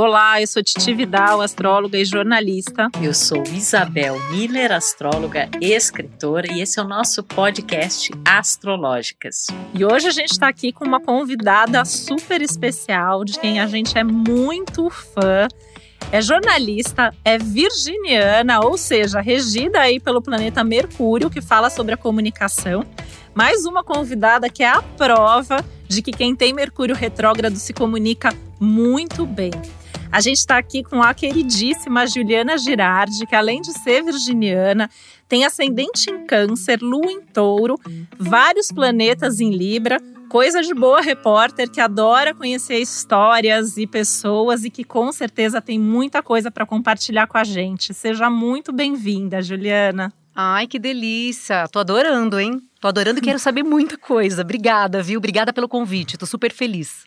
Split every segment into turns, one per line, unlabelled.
Olá, eu sou Titi Vidal, astróloga e jornalista.
Eu sou Isabel Miller, astróloga e escritora, e esse é o nosso podcast Astrológicas.
E hoje a gente está aqui com uma convidada super especial, de quem a gente é muito fã. É jornalista, é virginiana, ou seja, regida aí pelo planeta Mercúrio, que fala sobre a comunicação. Mais uma convidada que é a prova de que quem tem Mercúrio retrógrado se comunica muito bem. A gente está aqui com a queridíssima Juliana Girardi, que além de ser virginiana, tem ascendente em Câncer, Lua em Touro, vários planetas em Libra. Coisa de boa repórter que adora conhecer histórias e pessoas e que com certeza tem muita coisa para compartilhar com a gente. Seja muito bem-vinda, Juliana.
Ai, que delícia! Tô adorando, hein? Tô adorando e quero saber muita coisa. Obrigada, viu? Obrigada pelo convite. Tô super feliz.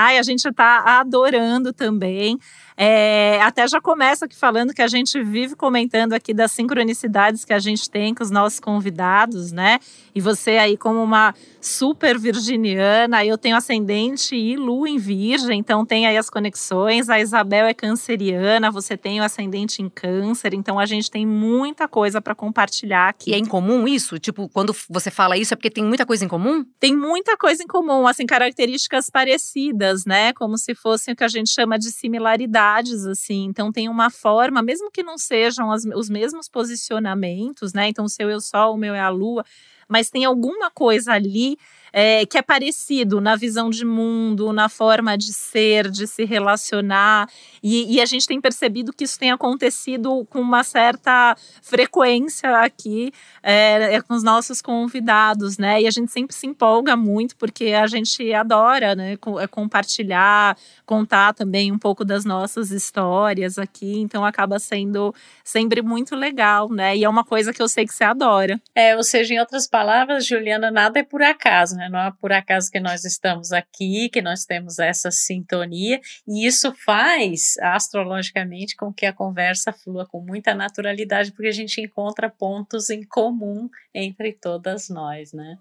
Ai, a gente está adorando também. É, até já começa aqui falando que a gente vive comentando aqui das sincronicidades que a gente tem com os nossos convidados, né? E você aí como uma super virginiana, eu tenho ascendente e lua em virgem, então tem aí as conexões. A Isabel é canceriana, você tem o ascendente em câncer, então a gente tem muita coisa para compartilhar aqui.
E é em comum isso? Tipo, quando você fala isso é porque tem muita coisa em comum?
Tem muita coisa em comum, assim, características parecidas, né? Como se fossem o que a gente chama de similaridade assim. Então tem uma forma, mesmo que não sejam as, os mesmos posicionamentos, né? Então o seu é o sol, o meu é a lua, mas tem alguma coisa ali é, que é parecido na visão de mundo, na forma de ser, de se relacionar. E, e, a gente tem percebido que isso tem acontecido com uma certa frequência aqui é, é, com os nossos convidados, né? E a gente sempre se empolga muito porque a gente adora, né? É, compartilhar, contar também um pouco das nossas histórias aqui. Então acaba sendo sempre muito legal, né? E é uma coisa que eu sei que você adora.
É, ou seja, em outras palavras, Juliana, nada é por acaso, né? Não é por acaso que nós estamos aqui, que nós temos essa sintonia, e isso faz astrologicamente com que a conversa flua com muita naturalidade, porque a gente encontra pontos em comum entre todas nós, né?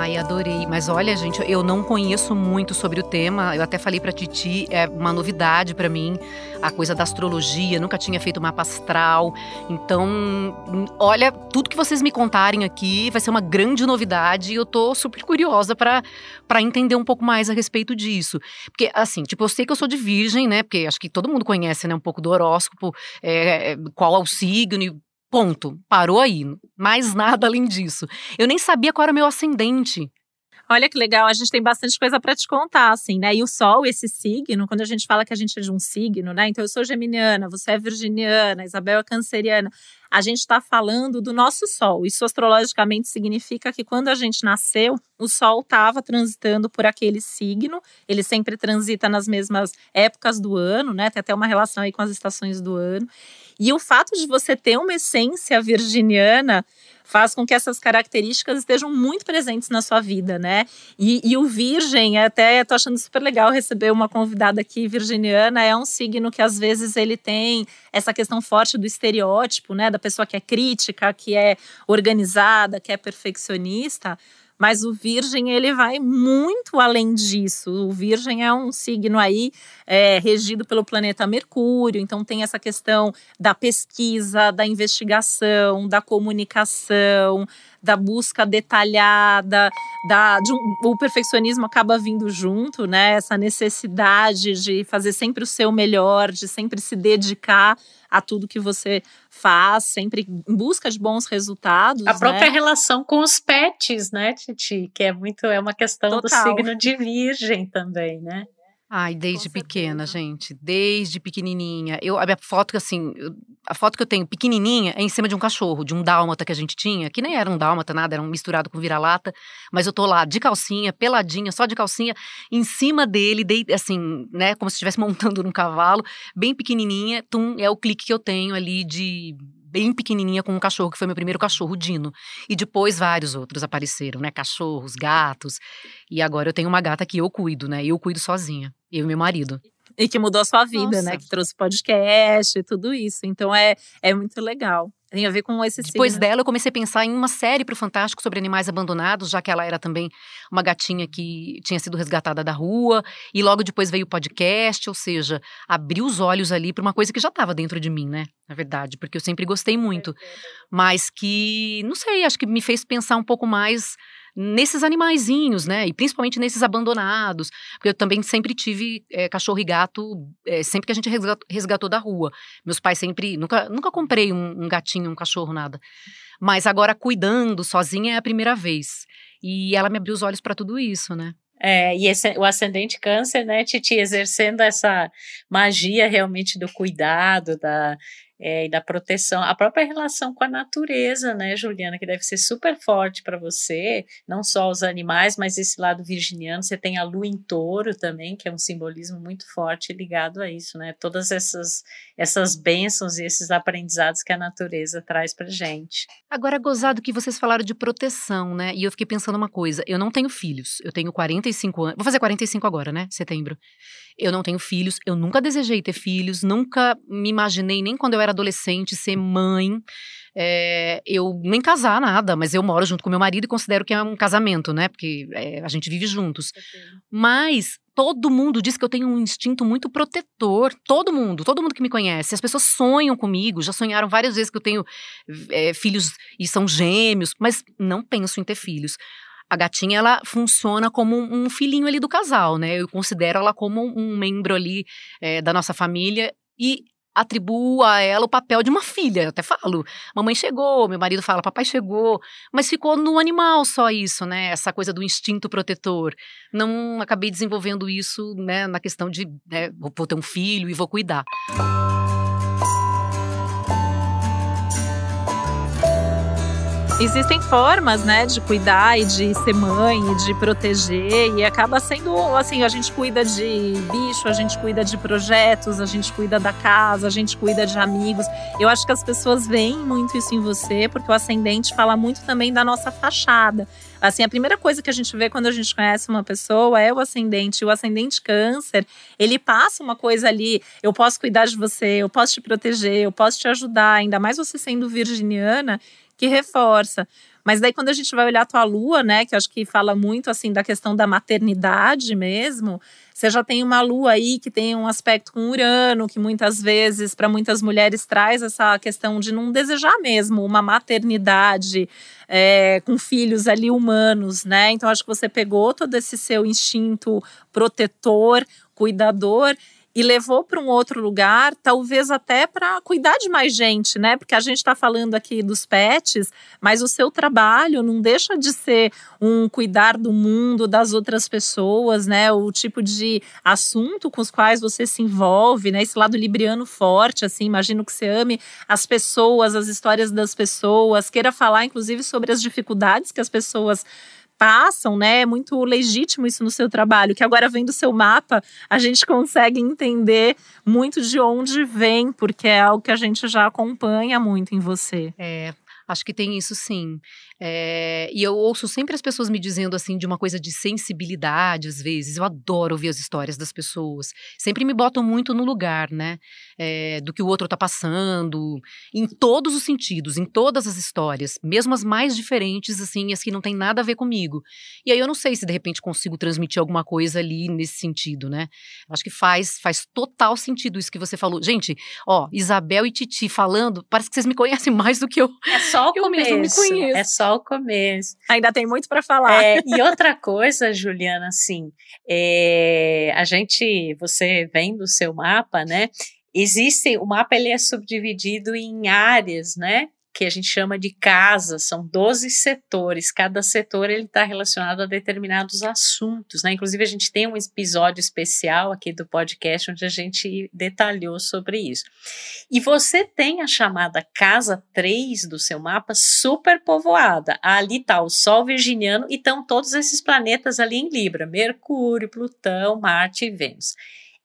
Ai, adorei. Mas olha, gente, eu não conheço muito sobre o tema. Eu até falei para Titi, é uma novidade para mim, a coisa da astrologia. Nunca tinha feito mapa astral. Então, olha, tudo que vocês me contarem aqui vai ser uma grande novidade e eu tô super curiosa para entender um pouco mais a respeito disso. Porque, assim, tipo, eu sei que eu sou de virgem, né? Porque acho que todo mundo conhece, né, um pouco do horóscopo, é, qual é o signo Ponto. Parou aí. Mais nada além disso. Eu nem sabia qual era o meu ascendente.
Olha que legal, a gente tem bastante coisa para te contar, assim, né? E o Sol, esse signo, quando a gente fala que a gente é de um signo, né? Então eu sou geminiana, você é virginiana, Isabel é canceriana. A gente está falando do nosso Sol. Isso astrologicamente significa que quando a gente nasceu, o Sol estava transitando por aquele signo. Ele sempre transita nas mesmas épocas do ano, né? Tem até uma relação aí com as estações do ano. E o fato de você ter uma essência virginiana faz com que essas características estejam muito presentes na sua vida, né? E, e o Virgem, até tô achando super legal receber uma convidada aqui virginiana, é um signo que às vezes ele tem essa questão forte do estereótipo, né? Da pessoa que é crítica, que é organizada, que é perfeccionista. Mas o Virgem, ele vai muito além disso. O Virgem é um signo aí é, regido pelo planeta Mercúrio, então tem essa questão da pesquisa, da investigação, da comunicação, da busca detalhada, da, de um, o perfeccionismo acaba vindo junto, né? Essa necessidade de fazer sempre o seu melhor, de sempre se dedicar a tudo que você faz, sempre em busca de bons resultados.
A própria
né?
relação com os pets, né, Titi? Que é muito, é uma questão Total. do signo de virgem também, né?
Ai, desde pequena, gente. Desde pequenininha. Eu, a minha foto, assim, a foto que eu tenho pequenininha é em cima de um cachorro, de um dálmata que a gente tinha, que nem era um dálmata, nada, era um misturado com vira-lata. Mas eu tô lá de calcinha, peladinha, só de calcinha, em cima dele, de, assim, né, como se estivesse montando num cavalo, bem pequenininha. Tum, é o clique que eu tenho ali de bem pequenininha com um cachorro, que foi meu primeiro cachorro, Dino. E depois vários outros apareceram, né? Cachorros, gatos. E agora eu tenho uma gata que eu cuido, né? Eu cuido sozinha. Eu e meu marido.
E que mudou a sua vida, né? Nossa. né? Que trouxe podcast e tudo isso. Então é, é muito legal. Tem a ver com esse
Depois
signo.
dela, eu comecei a pensar em uma série para o Fantástico sobre animais abandonados, já que ela era também uma gatinha que tinha sido resgatada da rua. E logo depois veio o podcast, ou seja, abriu os olhos ali para uma coisa que já estava dentro de mim, né? Na verdade, porque eu sempre gostei muito. Mas que, não sei, acho que me fez pensar um pouco mais nesses animaizinhos, né? E principalmente nesses abandonados. Porque eu também sempre tive é, cachorro e gato, é, sempre que a gente resgatou, resgatou, da rua. Meus pais sempre. Nunca, nunca comprei um, um gatinho, um cachorro, nada. Mas agora cuidando sozinha é a primeira vez. E ela me abriu os olhos para tudo isso, né?
É, e esse, o ascendente câncer, né, Titi, exercendo essa magia realmente do cuidado, da, é, e da proteção, a própria relação com a natureza, né, Juliana, que deve ser super forte para você, não só os animais, mas esse lado virginiano, você tem a lua em touro também, que é um simbolismo muito forte ligado a isso, né, todas essas, essas bênçãos e esses aprendizados que a natureza traz para gente.
Agora, gozado que vocês falaram de proteção, né, e eu fiquei pensando uma coisa, eu não tenho filhos, eu tenho 45 anos, vou fazer 45 agora, né, setembro, eu não tenho filhos, eu nunca desejei ter filhos, nunca me imaginei, nem quando eu era adolescente, ser mãe. É, eu nem casar nada, mas eu moro junto com meu marido e considero que é um casamento, né? Porque é, a gente vive juntos. Mas todo mundo diz que eu tenho um instinto muito protetor. Todo mundo, todo mundo que me conhece. As pessoas sonham comigo, já sonharam várias vezes que eu tenho é, filhos e são gêmeos, mas não penso em ter filhos a gatinha ela funciona como um filhinho ali do casal, né? Eu considero ela como um membro ali é, da nossa família e atribuo a ela o papel de uma filha. Eu até falo, mamãe chegou, meu marido fala, papai chegou, mas ficou no animal só isso, né? Essa coisa do instinto protetor. Não acabei desenvolvendo isso, né? Na questão de, né, vou ter um filho e vou cuidar.
Existem formas, né, de cuidar e de ser mãe e de proteger e acaba sendo assim, a gente cuida de bicho, a gente cuida de projetos, a gente cuida da casa, a gente cuida de amigos. Eu acho que as pessoas veem muito isso em você, porque o ascendente fala muito também da nossa fachada. Assim, a primeira coisa que a gente vê quando a gente conhece uma pessoa é o ascendente. O ascendente câncer, ele passa uma coisa ali, eu posso cuidar de você, eu posso te proteger, eu posso te ajudar, ainda mais você sendo virginiana, que reforça. Mas daí quando a gente vai olhar a tua lua, né, que acho que fala muito assim da questão da maternidade mesmo, você já tem uma lua aí que tem um aspecto com Urano, que muitas vezes para muitas mulheres traz essa questão de não desejar mesmo uma maternidade é, com filhos ali humanos, né? Então acho que você pegou todo esse seu instinto protetor, cuidador e levou para um outro lugar, talvez até para cuidar de mais gente, né? Porque a gente está falando aqui dos pets, mas o seu trabalho não deixa de ser um cuidar do mundo, das outras pessoas, né? O tipo de assunto com os quais você se envolve, né? Esse lado libriano forte, assim, imagino que você ame as pessoas, as histórias das pessoas, queira falar, inclusive, sobre as dificuldades que as pessoas passam, né? É muito legítimo isso no seu trabalho, que agora vem do seu mapa, a gente consegue entender muito de onde vem, porque é algo que a gente já acompanha muito em você.
É, acho que tem isso sim. É, e eu ouço sempre as pessoas me dizendo assim de uma coisa de sensibilidade, às vezes. Eu adoro ouvir as histórias das pessoas. Sempre me botam muito no lugar, né? É, do que o outro tá passando, em todos os sentidos, em todas as histórias, mesmo as mais diferentes, assim, as que não tem nada a ver comigo. E aí eu não sei se de repente consigo transmitir alguma coisa ali nesse sentido, né? Acho que faz, faz total sentido isso que você falou. Gente, ó, Isabel e Titi falando, parece que vocês me conhecem mais do que eu.
É só o eu começo. Mesmo me conheço. É só o começo.
Ainda tem muito para falar.
É, e outra coisa, Juliana, assim, é, a gente, você vem do seu mapa, né? Existe, o mapa ele é subdividido em áreas, né? Que a gente chama de casa, são 12 setores, cada setor ele está relacionado a determinados assuntos, né? Inclusive a gente tem um episódio especial aqui do podcast onde a gente detalhou sobre isso. E você tem a chamada casa 3 do seu mapa super povoada. Ali está o Sol virginiano e estão todos esses planetas ali em Libra, Mercúrio, Plutão, Marte e Vênus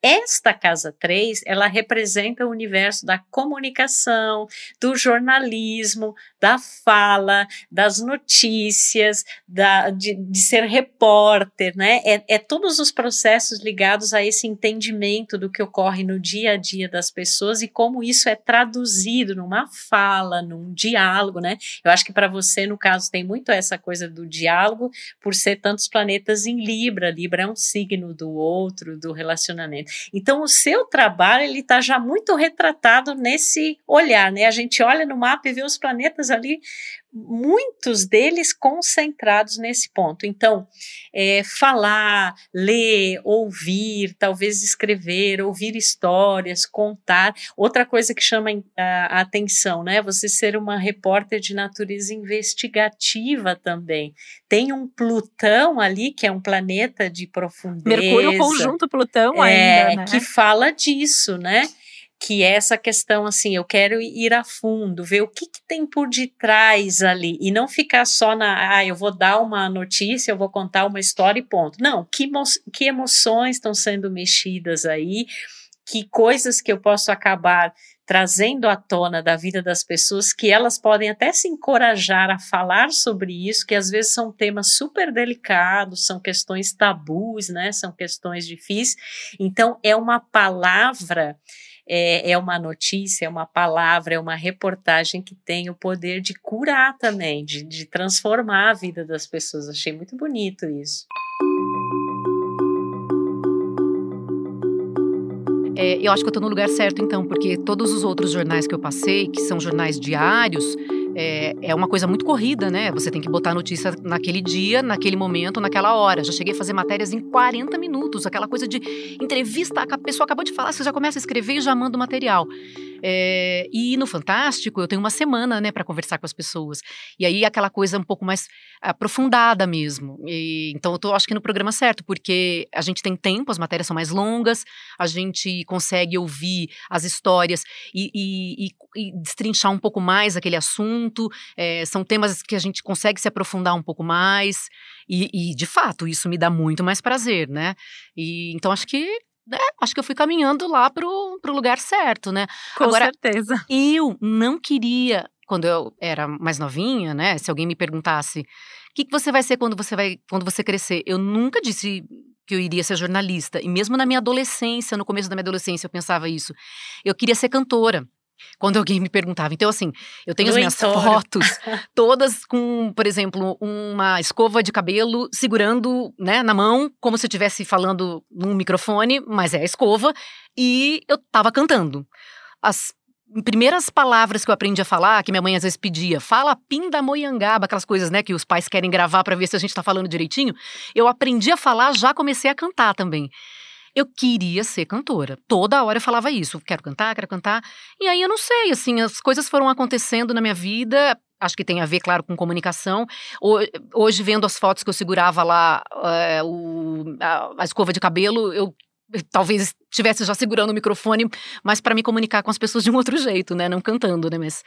esta casa 3, ela representa o universo da comunicação, do jornalismo, da fala, das notícias, da, de, de ser repórter, né? É, é todos os processos ligados a esse entendimento do que ocorre no dia a dia das pessoas e como isso é traduzido numa fala, num diálogo, né? Eu acho que para você, no caso, tem muito essa coisa do diálogo, por ser tantos planetas em Libra. Libra é um signo do outro, do relacionamento. Então, o seu trabalho, ele está já muito retratado nesse olhar, né? A gente olha no mapa e vê os planetas ali muitos deles concentrados nesse ponto. Então, é, falar, ler, ouvir, talvez escrever, ouvir histórias, contar. Outra coisa que chama a, a atenção, né? Você ser uma repórter de natureza investigativa também. Tem um Plutão ali, que é um planeta de profundeza.
Mercúrio conjunto Plutão é, ainda, né?
Que fala disso, né? Que é essa questão assim, eu quero ir a fundo, ver o que, que, tem por detrás ali e não ficar só na, ah, eu vou dar uma notícia, eu vou contar uma história e ponto. Não, que, que emoções estão sendo mexidas aí, que coisas que eu posso acabar trazendo à tona da vida das pessoas que elas podem até se encorajar a falar sobre isso, que às vezes são temas super delicados, são questões tabus, né? São questões difíceis. Então é uma palavra é, é uma notícia, é uma palavra, é uma reportagem que tem o poder de curar também, de, de transformar a vida das pessoas. Achei muito bonito isso.
É, eu acho que eu estou no lugar certo, então, porque todos os outros jornais que eu passei, que são jornais diários, é, é uma coisa muito corrida, né? Você tem que botar a notícia naquele dia, naquele momento, naquela hora. Já cheguei a fazer matérias em 40 minutos, aquela coisa de entrevista, a pessoa acabou de falar, você já começa a escrever e já manda o material. É, e no Fantástico, eu tenho uma semana, né, para conversar com as pessoas. E aí aquela coisa um pouco mais aprofundada mesmo. E, então eu tô, acho que no programa certo, porque a gente tem tempo, as matérias são mais longas, a gente consegue ouvir as histórias e, e, e destrinchar um pouco mais aquele assunto. É, são temas que a gente consegue se aprofundar um pouco mais. E, de fato, isso me dá muito mais prazer, né? E, então acho que é, acho que eu fui caminhando lá pro, pro lugar certo, né?
Com Agora, certeza.
Eu não queria, quando eu era mais novinha, né? Se alguém me perguntasse o que, que você vai ser quando você vai quando você crescer, eu nunca disse que eu iria ser jornalista. E mesmo na minha adolescência, no começo da minha adolescência, eu pensava isso. Eu queria ser cantora. Quando alguém me perguntava. Então, assim, eu tenho as minhas fotos todas com, por exemplo, uma escova de cabelo segurando né, na mão, como se eu estivesse falando num microfone, mas é a escova, e eu tava cantando. As primeiras palavras que eu aprendi a falar, que minha mãe às vezes pedia, fala pindamoiangaba, aquelas coisas, né, que os pais querem gravar para ver se a gente tá falando direitinho, eu aprendi a falar, já comecei a cantar também. Eu queria ser cantora. Toda hora eu falava isso. Quero cantar, quero cantar. E aí eu não sei, assim, as coisas foram acontecendo na minha vida. Acho que tem a ver, claro, com comunicação. Hoje, vendo as fotos que eu segurava lá, é, o, a, a escova de cabelo, eu talvez estivesse já segurando o microfone, mas para me comunicar com as pessoas de um outro jeito, né? Não cantando, né? Mas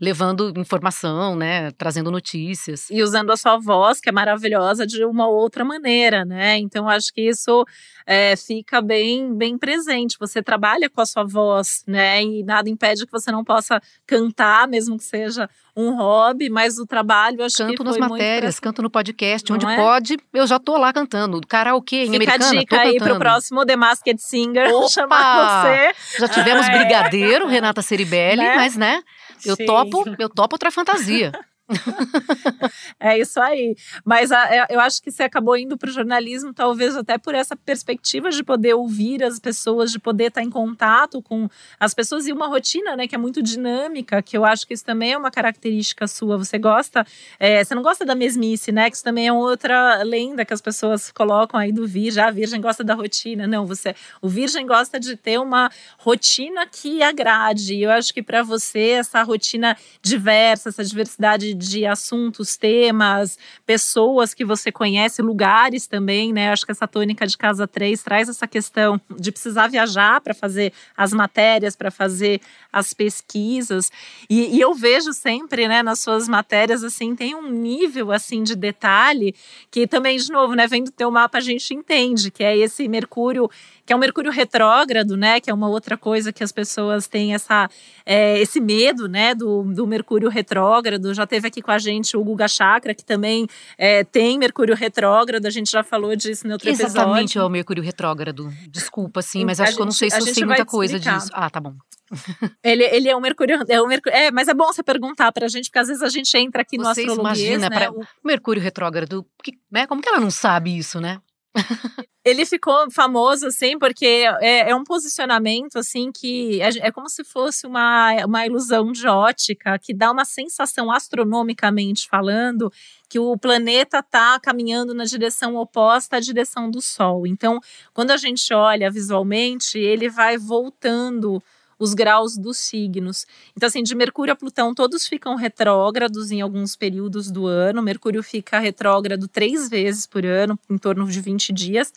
levando informação, né? Trazendo notícias.
E usando a sua voz, que é maravilhosa, de uma outra maneira, né? Então, acho que isso é, fica bem, bem presente. Você trabalha com a sua voz, né? E nada impede que você não possa cantar, mesmo que seja um hobby, mas o trabalho acho
canto
que
nas matérias, canto no podcast, não onde é? pode, eu já tô lá cantando. Karaokê em Fica americana, a dica
aí pro próximo The Masked Singer, Opa! chamar você.
Já tivemos ah, Brigadeiro, Renata Ceribelli, né? mas né, eu Sim. topo, eu topo outra fantasia.
é isso aí. Mas a, é, eu acho que você acabou indo para o jornalismo, talvez até por essa perspectiva de poder ouvir as pessoas, de poder estar em contato com as pessoas e uma rotina, né, que é muito dinâmica, que eu acho que isso também é uma característica sua. Você gosta, é, você não gosta da mesmice, né? Que isso também é outra lenda que as pessoas colocam aí do virgem. Ah, a virgem gosta da rotina. Não, você, o virgem gosta de ter uma rotina que agrade. Eu acho que para você essa rotina diversa, essa diversidade de, assuntos, temas, pessoas que você conhece, lugares também, né? Acho que essa tônica de casa 3 traz essa questão de precisar viajar para fazer as matérias, para fazer as pesquisas. E, e, eu vejo sempre, né, nas suas matérias, assim, tem um nível, assim, de detalhe que também, de novo, né, vendo o teu mapa a gente entende, que é esse Mercúrio que é o Mercúrio retrógrado, né? Que é uma outra coisa que as pessoas têm essa, é, esse medo, né? Do, do Mercúrio retrógrado. Já teve aqui com a gente o Guga Chakra, que também é, tem Mercúrio retrógrado. A gente já falou disso no outro
Exatamente,
episódio.
Exatamente, é o Mercúrio retrógrado. Desculpa, sim, mas acho gente, que eu não sei se eu sei muita coisa disso. Ah, tá bom.
ele, ele é um Mercúrio. É, um Mercúrio, é, mas é bom você perguntar pra gente, porque às vezes a gente entra aqui Vocês no astrologia. Imagina, né?
o Mercúrio retrógrado, que, né? Como que ela não sabe isso, né?
Ele ficou famoso, assim, porque é, é, um posicionamento, assim, que é, é, como se fosse uma, uma ilusão de ótica, que dá uma sensação astronomicamente falando que o planeta está caminhando na direção oposta à direção do Sol. Então, quando a gente olha visualmente, ele vai voltando os graus dos signos. Então, assim, de Mercúrio a Plutão, todos ficam retrógrados em alguns períodos do ano. Mercúrio fica retrógrado três vezes por ano, em torno de 20 dias.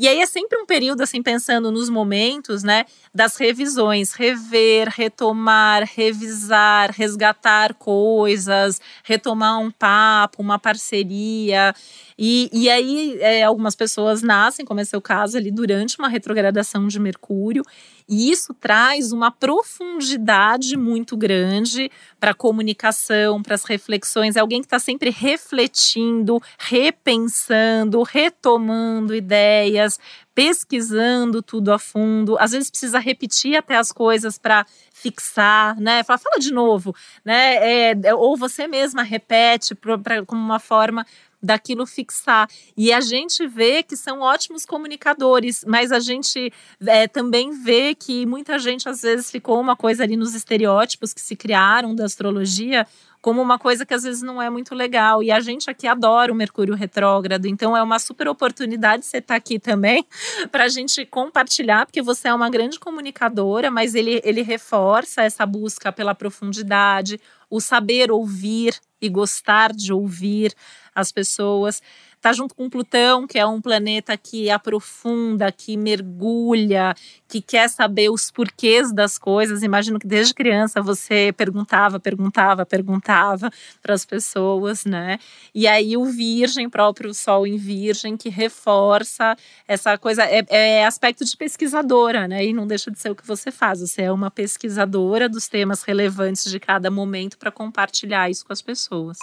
E aí é sempre um período, assim, pensando nos momentos, né, das revisões, rever, retomar, revisar, resgatar coisas, retomar um papo, uma parceria. E, e aí é, algumas pessoas nascem, como é seu caso, ali durante uma retrogradação de Mercúrio. E isso traz uma profundidade muito grande para a comunicação, para as reflexões. É alguém que está sempre refletindo, repensando, retomando ideias, pesquisando tudo a fundo. Às vezes precisa repetir até as coisas para fixar, né? Fala, fala de novo, né? É, ou você mesma repete pra, pra, como uma forma daquilo fixar. E a gente vê que são ótimos comunicadores, mas a gente é, também vê que muita gente às vezes ficou uma coisa ali nos estereótipos que se criaram da astrologia como uma coisa que às vezes não é muito legal. E a gente aqui adora o Mercúrio retrógrado, então é uma super oportunidade você estar tá aqui também para a gente compartilhar, porque você é uma grande comunicadora, mas ele, ele reforça essa busca pela profundidade, o saber ouvir e gostar de ouvir as pessoas. Está junto com Plutão, que é um planeta que aprofunda, que mergulha, que quer saber os porquês das coisas. Imagino que desde criança você perguntava, perguntava, perguntava para as pessoas, né? E aí o Virgem, próprio Sol em Virgem, que reforça essa coisa, é, é aspecto de pesquisadora, né? E não deixa de ser o que você faz. Você é uma pesquisadora dos temas relevantes de cada momento para compartilhar isso com as pessoas.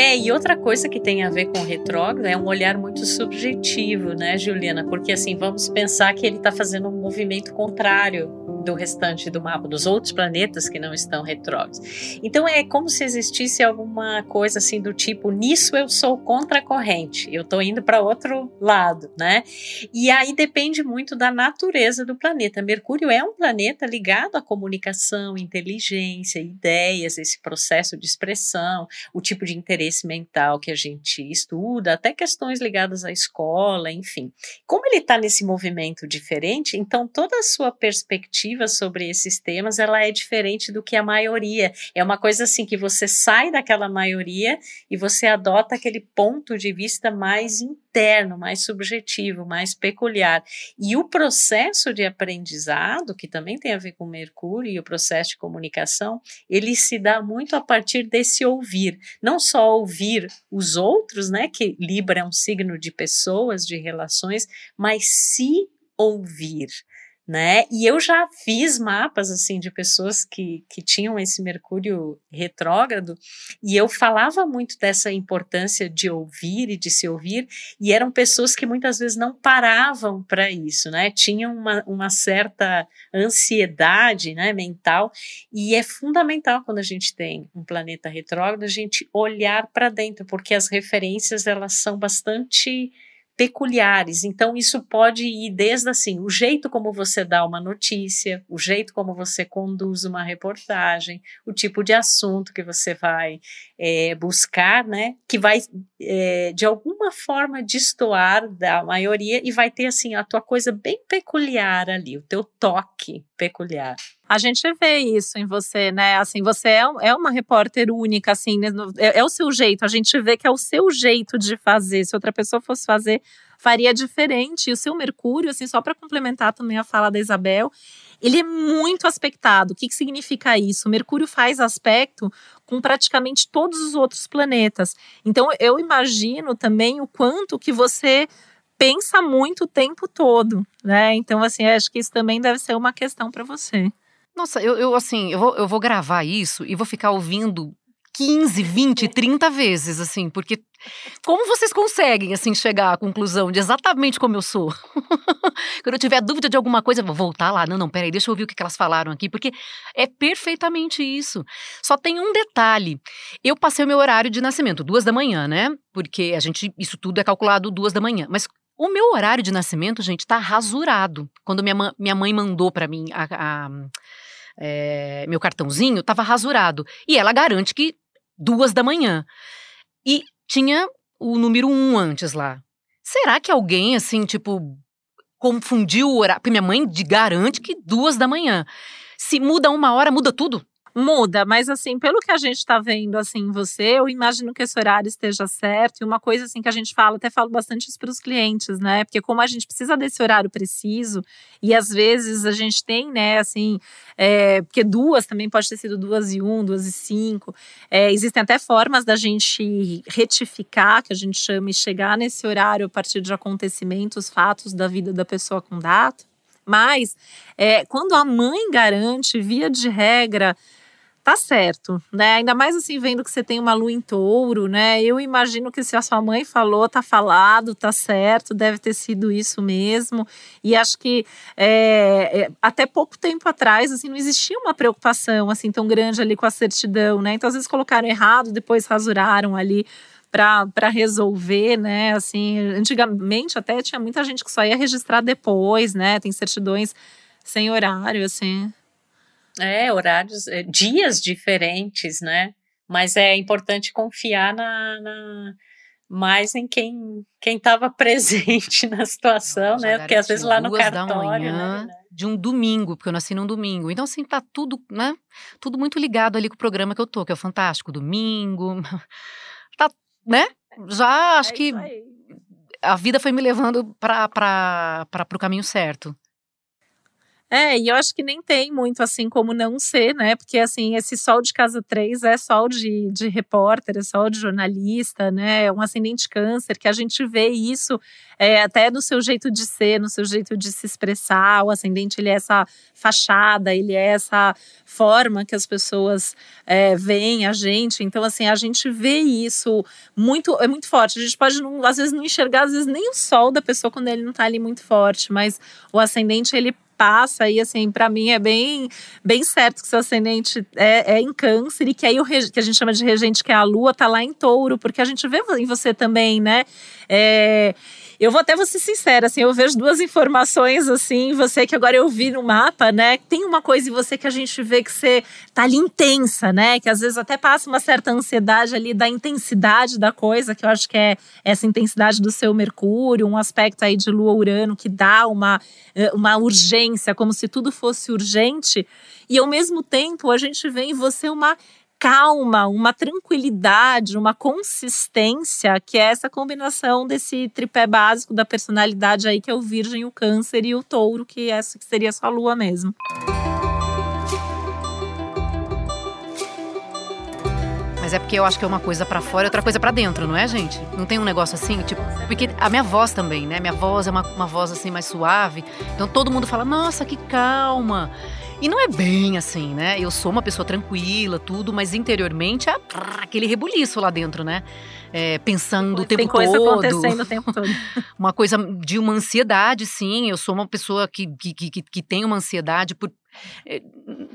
É, e outra coisa que tem a ver com o retrógrado é um olhar muito subjetivo, né, Juliana? Porque assim, vamos pensar que ele está fazendo um movimento contrário do restante do mapa, dos outros planetas que não estão retrógrados. Então é como se existisse alguma coisa assim do tipo, nisso eu sou contra a corrente, eu estou indo para outro lado, né? E aí depende muito da natureza do planeta. Mercúrio é um planeta ligado à comunicação, inteligência, ideias, esse processo de expressão, o tipo de interesse mental que a gente estuda, até questões ligadas à escola, enfim. Como ele está nesse movimento diferente, então toda a sua perspectiva sobre esses temas, ela é diferente do que a maioria. É uma coisa assim que você sai daquela maioria e você adota aquele ponto de vista mais interno, mais subjetivo, mais peculiar. E o processo de aprendizado, que também tem a ver com Mercúrio e o processo de comunicação, ele se dá muito a partir desse ouvir, não só ouvir os outros, né, que Libra é um signo de pessoas, de relações, mas se ouvir né? E eu já fiz mapas assim de pessoas que, que tinham esse Mercúrio retrógrado e eu falava muito dessa importância de ouvir e de se ouvir e eram pessoas que muitas vezes não paravam para isso, né? Tinham uma, uma certa ansiedade, né, mental e é fundamental quando a gente tem um planeta retrógrado a gente olhar para dentro porque as referências elas são bastante peculiares. Então, isso pode ir desde assim, o jeito como você dá uma notícia, o jeito como você conduz uma reportagem, o tipo de assunto que você vai é, buscar, né? Que vai é, de alguma forma destoar da maioria e vai ter assim a tua coisa bem peculiar ali, o teu toque peculiar.
A gente vê isso em você, né? Assim, você é, é uma repórter única, assim, né? é, é o seu jeito. A gente vê que é o seu jeito de fazer. Se outra pessoa fosse fazer, faria diferente. E o seu Mercúrio, assim, só para complementar também a fala da Isabel, ele é muito aspectado. O que, que significa isso? O Mercúrio faz aspecto com praticamente todos os outros planetas. Então, eu imagino também o quanto que você pensa muito o tempo todo, né? Então, assim, acho que isso também deve ser uma questão para você.
Nossa, eu, eu assim, eu vou, eu vou gravar isso e vou ficar ouvindo 15, 20, 30 vezes, assim, porque como vocês conseguem, assim, chegar à conclusão de exatamente como eu sou? Quando eu tiver dúvida de alguma coisa, vou voltar lá. Não, não, peraí, deixa eu ouvir o que elas falaram aqui, porque é perfeitamente isso. Só tem um detalhe. Eu passei o meu horário de nascimento, duas da manhã, né? Porque a gente, isso tudo é calculado duas da manhã. Mas o meu horário de nascimento, gente, tá rasurado. Quando minha, minha mãe mandou para mim a, a é, meu cartãozinho, tava rasurado. E ela garante que duas da manhã. E tinha o número um antes lá. Será que alguém, assim, tipo, confundiu o horário? Porque minha mãe garante que duas da manhã. Se muda uma hora, muda tudo?
Muda, mas assim, pelo que a gente está vendo assim você, eu imagino que esse horário esteja certo. E uma coisa assim que a gente fala, até falo bastante isso para os clientes, né? Porque como a gente precisa desse horário preciso, e às vezes a gente tem, né, assim, é, porque duas também pode ter sido duas e um, duas e cinco. É, existem até formas da gente retificar, que a gente chama, e chegar nesse horário a partir de acontecimentos, fatos da vida da pessoa com data. Mas é, quando a mãe garante, via de regra, tá certo, né? Ainda mais assim, vendo que você tem uma lua em touro, né? Eu imagino que se a sua mãe falou, tá falado, tá certo, deve ter sido isso mesmo. E acho que é, é, até pouco tempo atrás, assim, não existia uma preocupação assim tão grande ali com a certidão, né? Então, às vezes colocaram errado, depois rasuraram ali para resolver, né? Assim, antigamente até tinha muita gente que só ia registrar depois, né? Tem certidões sem horário, assim.
É, horários, é, dias diferentes, né? Mas é importante confiar na, na mais em quem quem estava presente na situação, né? Porque às vezes lá no cartório, manhã, né?
de um domingo, porque eu nasci num domingo. Então assim, tá tudo, né? Tudo muito ligado ali com o programa que eu tô, que é o fantástico, domingo. Tá, né? Já acho é que a vida foi me levando para para o caminho certo.
É, e eu acho que nem tem muito assim como não ser, né? Porque assim, esse sol de casa 3 é sol de, de repórter, é sol de jornalista, né? É um ascendente câncer, que a gente vê isso é, até no seu jeito de ser, no seu jeito de se expressar. O ascendente, ele é essa fachada, ele é essa forma que as pessoas é, veem a gente. Então, assim, a gente vê isso muito, é muito forte. A gente pode, não, às vezes, não enxergar, às vezes, nem o sol da pessoa quando ele não tá ali muito forte, mas o ascendente, ele passa e assim, para mim é bem bem certo que seu ascendente é, é em câncer e que aí o que a gente chama de regente, que é a lua, tá lá em touro, porque a gente vê em você também, né? É, eu vou até vou ser sincera, assim, eu vejo duas informações assim, você que agora eu vi no mapa, né? Tem uma coisa em você que a gente vê que você tá ali intensa, né? Que às vezes até passa uma certa ansiedade ali da intensidade da coisa, que eu acho que é essa intensidade do seu Mercúrio, um aspecto aí de Lua Urano que dá uma, eh, uma urgência, como se tudo fosse urgente. E ao mesmo tempo a gente vê em você uma calma, uma tranquilidade, uma consistência, que é essa combinação desse tripé básico da personalidade aí, que é o Virgem, o Câncer e o Touro, que essa que seria a sua lua mesmo.
Mas é porque eu acho que é uma coisa para fora e outra coisa para dentro, não é, gente? Não tem um negócio assim, tipo, porque a minha voz também, né? Minha voz é uma, uma voz assim mais suave. Então todo mundo fala: "Nossa, que calma". E não é bem assim, né? Eu sou uma pessoa tranquila, tudo, mas interiormente é aquele rebuliço lá dentro, né? É, pensando o tempo
Tem coisa
todo.
acontecendo o tempo todo.
uma coisa de uma ansiedade, sim. Eu sou uma pessoa que, que, que, que tem uma ansiedade por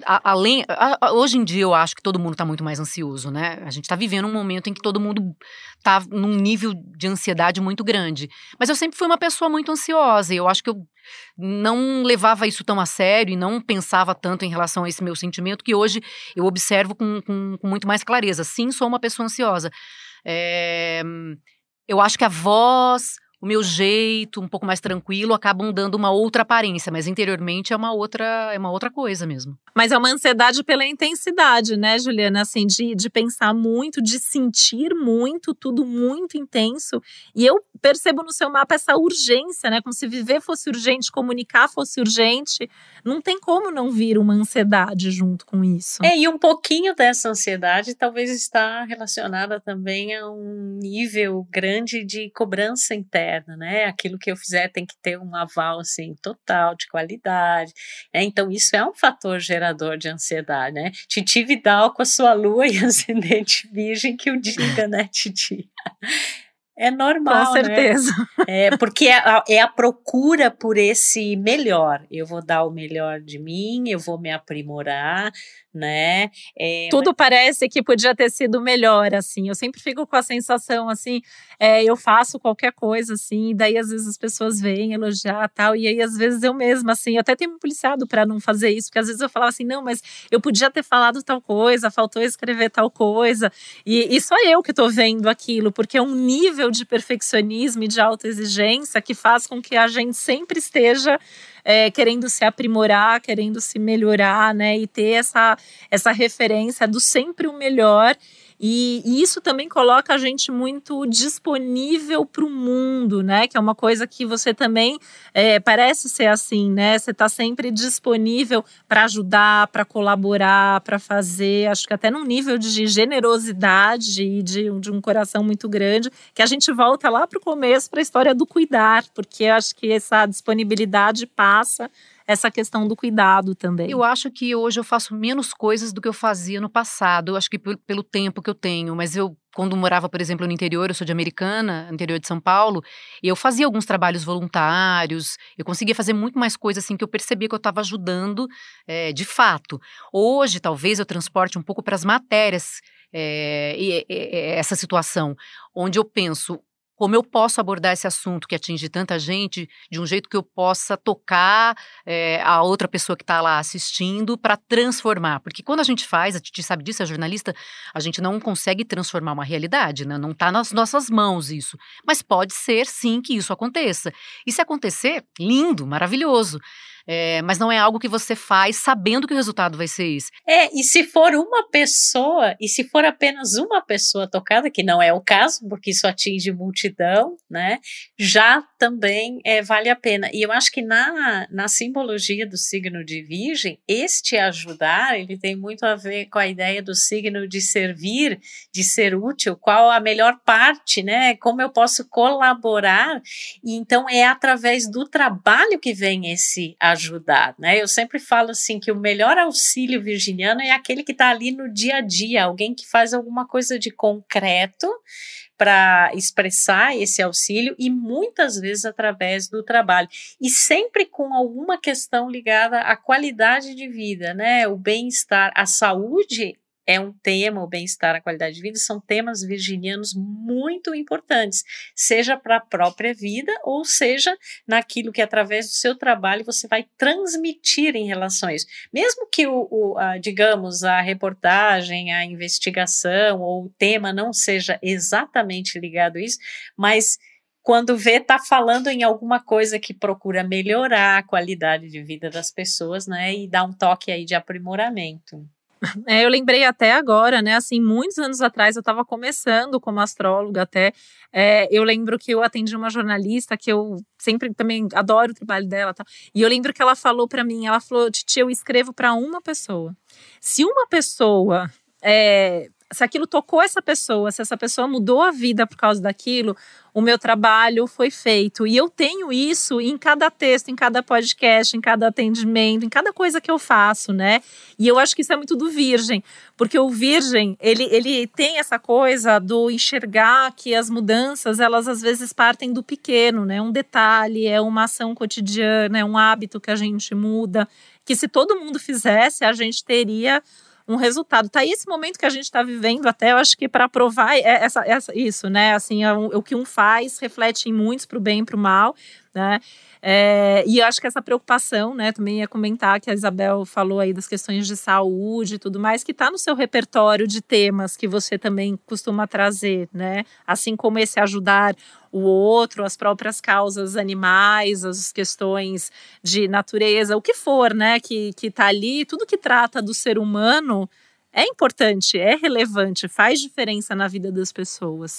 além hoje em dia eu acho que todo mundo está muito mais ansioso, né? A gente está vivendo um momento em que todo mundo está num nível de ansiedade muito grande. Mas eu sempre fui uma pessoa muito ansiosa e eu acho que eu não levava isso tão a sério e não pensava tanto em relação a esse meu sentimento que hoje eu observo com, com, com muito mais clareza. Sim, sou uma pessoa ansiosa. É, eu acho que a voz, o meu jeito, um pouco mais tranquilo, acabam dando uma outra aparência, mas interiormente é uma outra, é uma outra coisa mesmo.
Mas é uma ansiedade pela intensidade, né, Juliana? Assim, de, de pensar muito, de sentir muito, tudo muito intenso. E eu percebo no seu mapa essa urgência, né? Como se viver fosse urgente, comunicar fosse urgente. Não tem como não vir uma ansiedade junto com isso.
É, e um pouquinho dessa ansiedade talvez está relacionada também a um nível grande de cobrança interna, né? Aquilo que eu fizer tem que ter um aval, assim, total, de qualidade. Né? Então, isso é um fator gerador gerador de ansiedade, né? Titi Vidal com a sua lua e ascendente virgem que o diga, né, Titi? É normal,
Com né? certeza. Né?
É, porque é a, é a, procura por esse melhor. Eu vou dar o melhor de mim, eu vou me aprimorar, né?
É, Tudo mas... parece que podia ter sido melhor, assim. Eu sempre fico com a sensação, assim, é, eu faço qualquer coisa, assim, e daí às vezes as pessoas vêm elogiar tal, e aí às vezes eu mesma, assim, eu até tenho me policiado para não fazer isso, porque às vezes eu falava assim, não, mas eu podia ter falado tal coisa, faltou escrever tal coisa, e, e só eu que tô vendo aquilo, porque é um nível de perfeccionismo e de autoexigência que faz com que a gente sempre esteja é, querendo se aprimorar, querendo se melhorar, né? E ter essa, essa referência do sempre o melhor e, e, isso também coloca a gente muito disponível para o mundo, né? Que é uma coisa que você também é, parece ser assim, né? Você está sempre disponível para ajudar, para colaborar, para fazer, acho que até num nível de generosidade e de, de um coração muito grande, que a gente volta lá para o começo, para a história do cuidar, porque acho que essa disponibilidade passa essa questão do cuidado também.
Eu acho que hoje eu faço menos coisas do que eu fazia no passado. Eu acho que pelo tempo que eu tenho, mas eu quando morava, por exemplo, no interior, eu sou de Americana, interior de São Paulo, eu fazia alguns trabalhos voluntários, eu conseguia fazer muito mais coisas assim que eu percebia que eu estava ajudando é, de fato. Hoje, talvez eu transporte um pouco para as matérias é, e, essa situação, onde eu penso, como eu posso abordar esse assunto que atinge tanta gente de um jeito que eu possa tocar é, a outra pessoa que está lá assistindo para transformar. Porque quando a gente faz, a gente sabe disso, a jornalista, a gente não consegue transformar uma realidade, né? não está nas nossas mãos isso. Mas pode ser sim que isso aconteça. E se acontecer, lindo, maravilhoso. É, mas não é algo que você faz sabendo que o resultado vai ser esse.
É, e se for uma pessoa, e se for apenas uma pessoa tocada, que não é o caso, porque isso atinge multidão, né? Já também é, vale a pena. E eu acho que na, na simbologia do signo de Virgem, este ajudar, ele tem muito a ver com a ideia do signo de servir, de ser útil, qual a melhor parte, né? Como eu posso colaborar. E então é através do trabalho que vem esse ajudar ajudar, né? Eu sempre falo assim que o melhor auxílio virginiano é aquele que está ali no dia a dia, alguém que faz alguma coisa de concreto para expressar esse auxílio e muitas vezes através do trabalho e sempre com alguma questão ligada à qualidade de vida, né? O bem-estar, a saúde é um tema, o bem-estar, a qualidade de vida, são temas virginianos muito importantes, seja para a própria vida ou seja naquilo que através do seu trabalho você vai transmitir em relação a isso. Mesmo que o, o a, digamos, a reportagem, a investigação ou o tema não seja exatamente ligado a isso, mas quando vê, está falando em alguma coisa que procura melhorar a qualidade de vida das pessoas, né? E dá um toque aí de aprimoramento.
É, eu lembrei até agora, né? Assim, muitos anos atrás eu estava começando como astróloga até. É, eu lembro que eu atendi uma jornalista que eu sempre também adoro o trabalho dela, tá? E eu lembro que ela falou para mim, ela falou, Titi, eu escrevo para uma pessoa. Se uma pessoa é, se aquilo tocou essa pessoa, se essa pessoa mudou a vida por causa daquilo, o meu trabalho foi feito. E eu tenho isso em cada texto, em cada podcast, em cada atendimento, em cada coisa que eu faço, né? E eu acho que isso é muito do virgem, porque o virgem, ele, ele tem essa coisa do enxergar que as mudanças, elas às vezes partem do pequeno, né? Um detalhe, é uma ação cotidiana, é um hábito que a gente muda, que se todo mundo fizesse, a gente teria um resultado. Tá aí esse momento que a gente está vivendo até, eu acho que para provar é essa, essa, isso, né? Assim, o, é o, que um faz reflete em muitos para o bem e para o mal. Né? É, e eu acho que essa preocupação, né, também ia comentar que a Isabel falou aí das questões de saúde e tudo mais, que está no seu repertório de temas que você também costuma trazer, né? Assim como esse ajudar o outro, as próprias causas animais, as questões de natureza, o que for, né, que, que tá ali, tudo que trata do ser humano é importante, é relevante, faz diferença na vida das pessoas.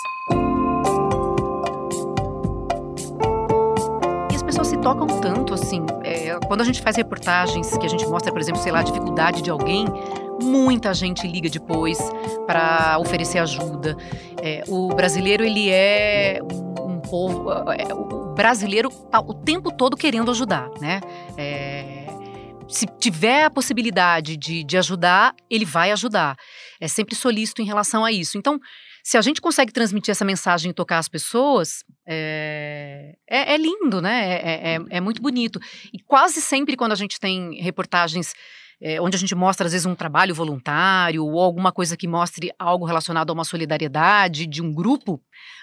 Tocam tanto, assim. É, quando a gente faz reportagens que a gente mostra, por exemplo, sei lá, a dificuldade de alguém, muita gente liga depois para oferecer ajuda. É, o brasileiro, ele é um povo. É, o brasileiro tá o tempo todo querendo ajudar, né? É, se tiver a possibilidade de, de ajudar, ele vai ajudar. É sempre solícito em relação a isso. Então, se a gente consegue transmitir essa mensagem e tocar as pessoas, é, é, é lindo, né? É, é, é, é, muito bonito. E quase sempre, quando a gente tem reportagens é, onde a gente mostra, às vezes, um trabalho voluntário ou alguma coisa que mostre algo relacionado a uma solidariedade de um grupo,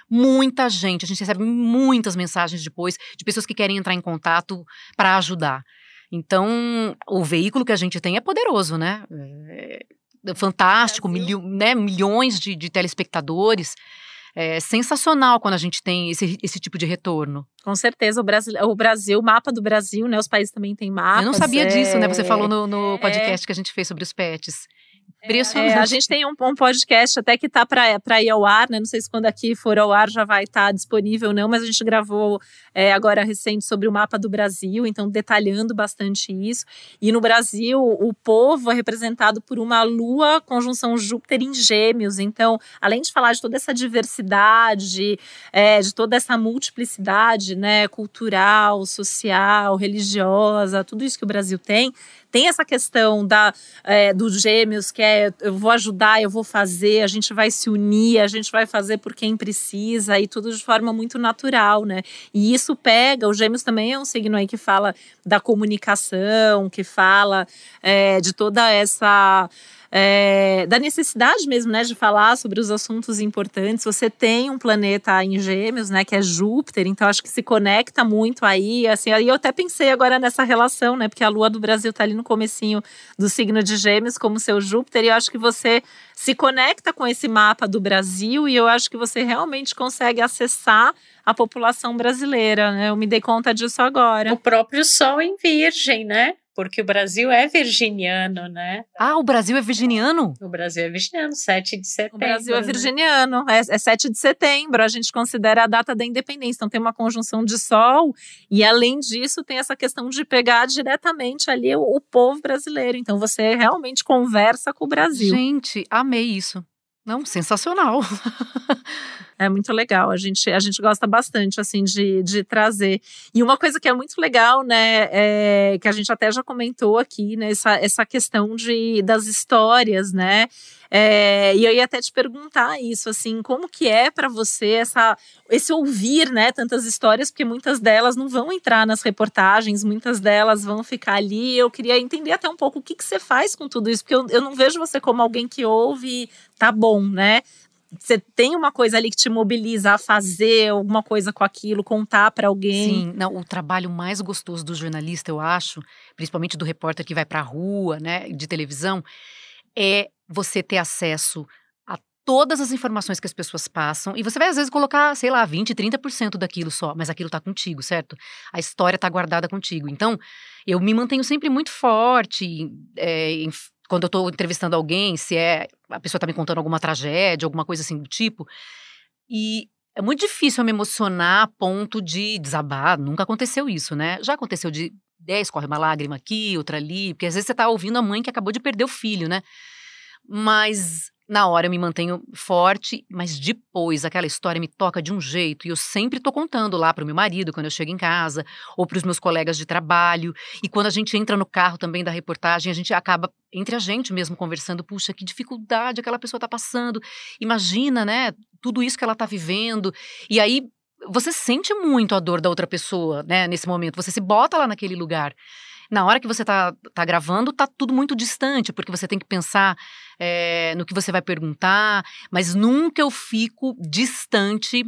muita gente, a gente recebe muitas mensagens depois de pessoas que querem entrar em contato para ajudar. Então, o veículo que a gente tem é poderoso, né? É, fantástico, milho, né, milhões de, de telespectadores. É sensacional quando a gente tem esse, esse tipo de retorno.
Com certeza, o Brasil, o Brasil, o mapa do Brasil, né? Os países também têm mapas.
Eu não sabia é... disso, né? Você falou no, no é. podcast é... que a gente fez sobre os pets.
É, a gente tem um, um, podcast até que tá para ir ao ar, né? Não sei se quando aqui for ao ar já vai estar tá disponível ou não, mas a gente gravou é, agora recente sobre o mapa do Brasil, então detalhando bastante isso. E no Brasil, o povo é representado por uma lua conjunção Júpiter em Gêmeos. Então, além de falar de toda essa diversidade, é, de toda essa multiplicidade, né, cultural, social, religiosa, tudo isso que o Brasil tem, tem essa questão da, é, dos gêmeos, que é eu vou ajudar, eu vou fazer, a gente vai se unir, a gente vai fazer por quem precisa, e tudo de forma muito natural, né? E isso pega, os gêmeos também é um signo aí que fala da comunicação, que fala é, de toda essa é, da necessidade mesmo, né, de falar sobre os assuntos importantes. Você tem um planeta em Gêmeos, né, que é Júpiter, então acho que se conecta muito aí, assim, aí eu até pensei agora nessa relação, né, porque a Lua do Brasil está ali no comecinho do signo de Gêmeos como seu Júpiter, e eu acho que você se conecta com esse mapa do Brasil e eu acho que você realmente consegue acessar a população brasileira, né? Eu me dei conta disso agora.
O próprio Sol em Virgem, né? Porque o Brasil é virginiano, né?
Ah, o Brasil é virginiano?
O Brasil é virginiano, 7 de setembro.
O Brasil é né? virginiano, é, é 7 de setembro, a gente considera a data da independência, então tem uma conjunção de sol, e além disso tem essa questão de pegar diretamente ali o, o povo brasileiro, então você realmente conversa com o Brasil.
Gente, amei isso. Não, sensacional.
É muito legal. A gente, a gente gosta bastante, assim, de, de trazer. E uma coisa que é muito legal, né, é, que a gente até já comentou aqui, né, essa, essa questão de, das histórias, né, é, e eu ia até te perguntar isso, assim, como que é para você essa, esse ouvir, né, tantas histórias, porque muitas delas não vão entrar nas reportagens, muitas delas vão ficar ali. Eu queria entender até um pouco o que, que você faz com tudo isso, porque eu, eu não vejo você como alguém que ouve, tá bom, né? Você tem uma coisa ali que te mobiliza a fazer alguma coisa com aquilo, contar para alguém.
Sim, não, o trabalho mais gostoso do jornalista, eu acho, principalmente do repórter que vai para a rua, né, de televisão, é você ter acesso a todas as informações que as pessoas passam e você vai às vezes colocar, sei lá, 20, 30% daquilo só, mas aquilo tá contigo, certo? A história tá guardada contigo. Então, eu me mantenho sempre muito forte, é, quando eu estou entrevistando alguém, se é a pessoa está me contando alguma tragédia, alguma coisa assim do tipo. E é muito difícil eu me emocionar a ponto de desabar. Nunca aconteceu isso, né? Já aconteceu de 10, corre uma lágrima aqui, outra ali, porque às vezes você está ouvindo a mãe que acabou de perder o filho, né? Mas na hora eu me mantenho forte, mas depois aquela história me toca de um jeito e eu sempre tô contando lá para o meu marido quando eu chego em casa ou para os meus colegas de trabalho e quando a gente entra no carro também da reportagem a gente acaba entre a gente mesmo conversando, puxa, que dificuldade aquela pessoa tá passando. Imagina, né, tudo isso que ela tá vivendo. E aí você sente muito a dor da outra pessoa, né, nesse momento. Você se bota lá naquele lugar. Na hora que você está tá gravando, tá tudo muito distante, porque você tem que pensar é, no que você vai perguntar, mas nunca eu fico distante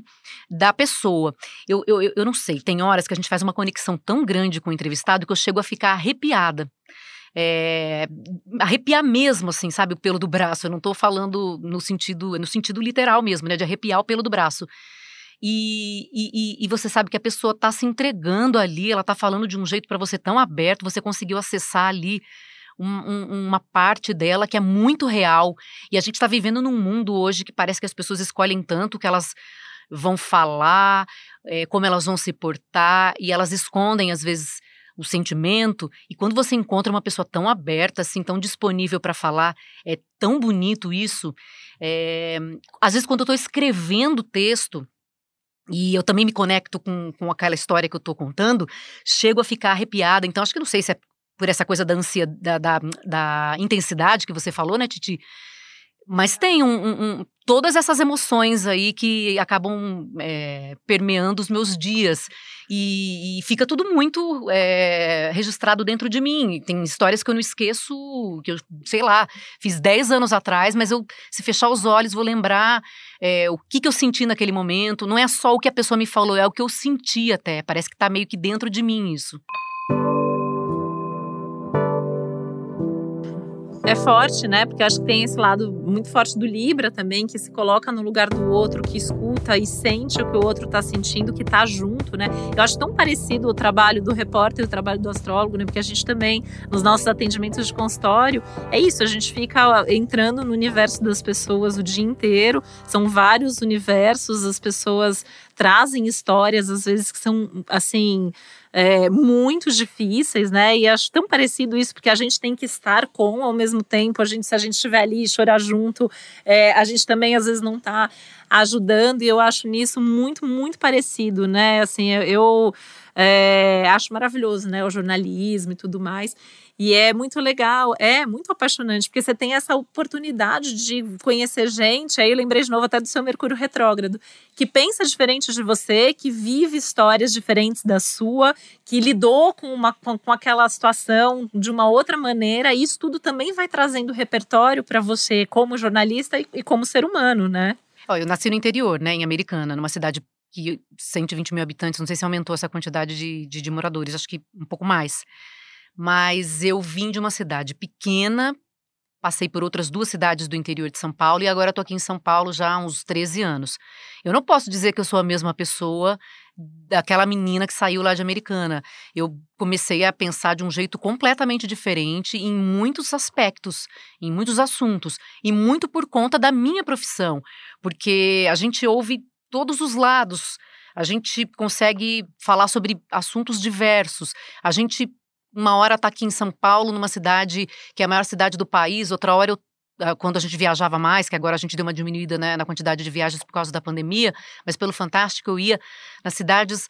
da pessoa. Eu, eu, eu não sei, tem horas que a gente faz uma conexão tão grande com o entrevistado que eu chego a ficar arrepiada é, arrepiar mesmo, assim, sabe, o pelo do braço. Eu não estou falando no sentido, no sentido literal mesmo, né, de arrepiar o pelo do braço. E, e, e, você sabe que a pessoa está se entregando ali, ela está falando de um jeito para você tão aberto, você conseguiu acessar ali um, um, uma parte dela que é muito real. E a gente está vivendo num mundo hoje que parece que as pessoas escolhem tanto que elas vão falar, é, como elas vão se portar, e elas escondem, às vezes, o sentimento. E quando você encontra uma pessoa tão aberta, assim, tão disponível para falar, é tão bonito isso. É, às vezes, quando eu estou escrevendo texto, e eu também me conecto com, com aquela história que eu estou contando, chego a ficar arrepiada. Então, acho que não sei se é por essa coisa da ansiedade, da, da, da intensidade que você falou, né, Titi? Mas tem um, um, um, todas essas emoções aí que acabam é, permeando os meus dias. E, e fica tudo muito é, registrado dentro de mim. Tem histórias que eu não esqueço, que eu, sei lá, fiz 10 anos atrás, mas eu, se fechar os olhos, vou lembrar é, o que, que eu senti naquele momento. Não é só o que a pessoa me falou, é o que eu senti até. Parece que está meio que dentro de mim isso.
É forte, né? Porque acho que tem esse lado muito forte do Libra também, que se coloca no lugar do outro, que escuta e sente o que o outro tá sentindo, que tá junto, né? Eu acho tão parecido o trabalho do repórter e o trabalho do astrólogo, né? Porque a gente também, nos nossos atendimentos de consultório, é isso, a gente fica entrando no universo das pessoas o dia inteiro, são vários universos, as pessoas trazem histórias, às vezes, que são, assim é, muito difíceis, né? E acho tão parecido isso, porque a gente tem que estar com ao mesmo tempo. A gente, se a gente estiver ali e chorar junto, é, a gente também às vezes não está ajudando. E eu acho nisso muito, muito parecido, né? Assim, eu, eu é, acho maravilhoso, né? O jornalismo e tudo mais. E é muito legal, é muito apaixonante, porque você tem essa oportunidade de conhecer gente. Aí eu lembrei de novo até do seu Mercúrio retrógrado, que pensa diferente de você, que vive histórias diferentes da sua, que lidou com, uma, com, com aquela situação de uma outra maneira. E isso tudo também vai trazendo repertório para você como jornalista e, e como ser humano, né?
eu nasci no interior, né, em Americana, numa cidade que 120 mil habitantes, não sei se aumentou essa quantidade de, de, de moradores, acho que um pouco mais. Mas eu vim de uma cidade pequena, passei por outras duas cidades do interior de São Paulo e agora estou aqui em São Paulo já há uns 13 anos. Eu não posso dizer que eu sou a mesma pessoa daquela menina que saiu lá de Americana. Eu comecei a pensar de um jeito completamente diferente em muitos aspectos, em muitos assuntos, e muito por conta da minha profissão, porque a gente ouve todos os lados. A gente consegue falar sobre assuntos diversos. A gente uma hora está aqui em São Paulo, numa cidade que é a maior cidade do país, outra hora eu ah, quando a gente viajava mais, que agora a gente deu uma diminuída né, na quantidade de viagens por causa da pandemia, mas pelo Fantástico eu ia nas cidades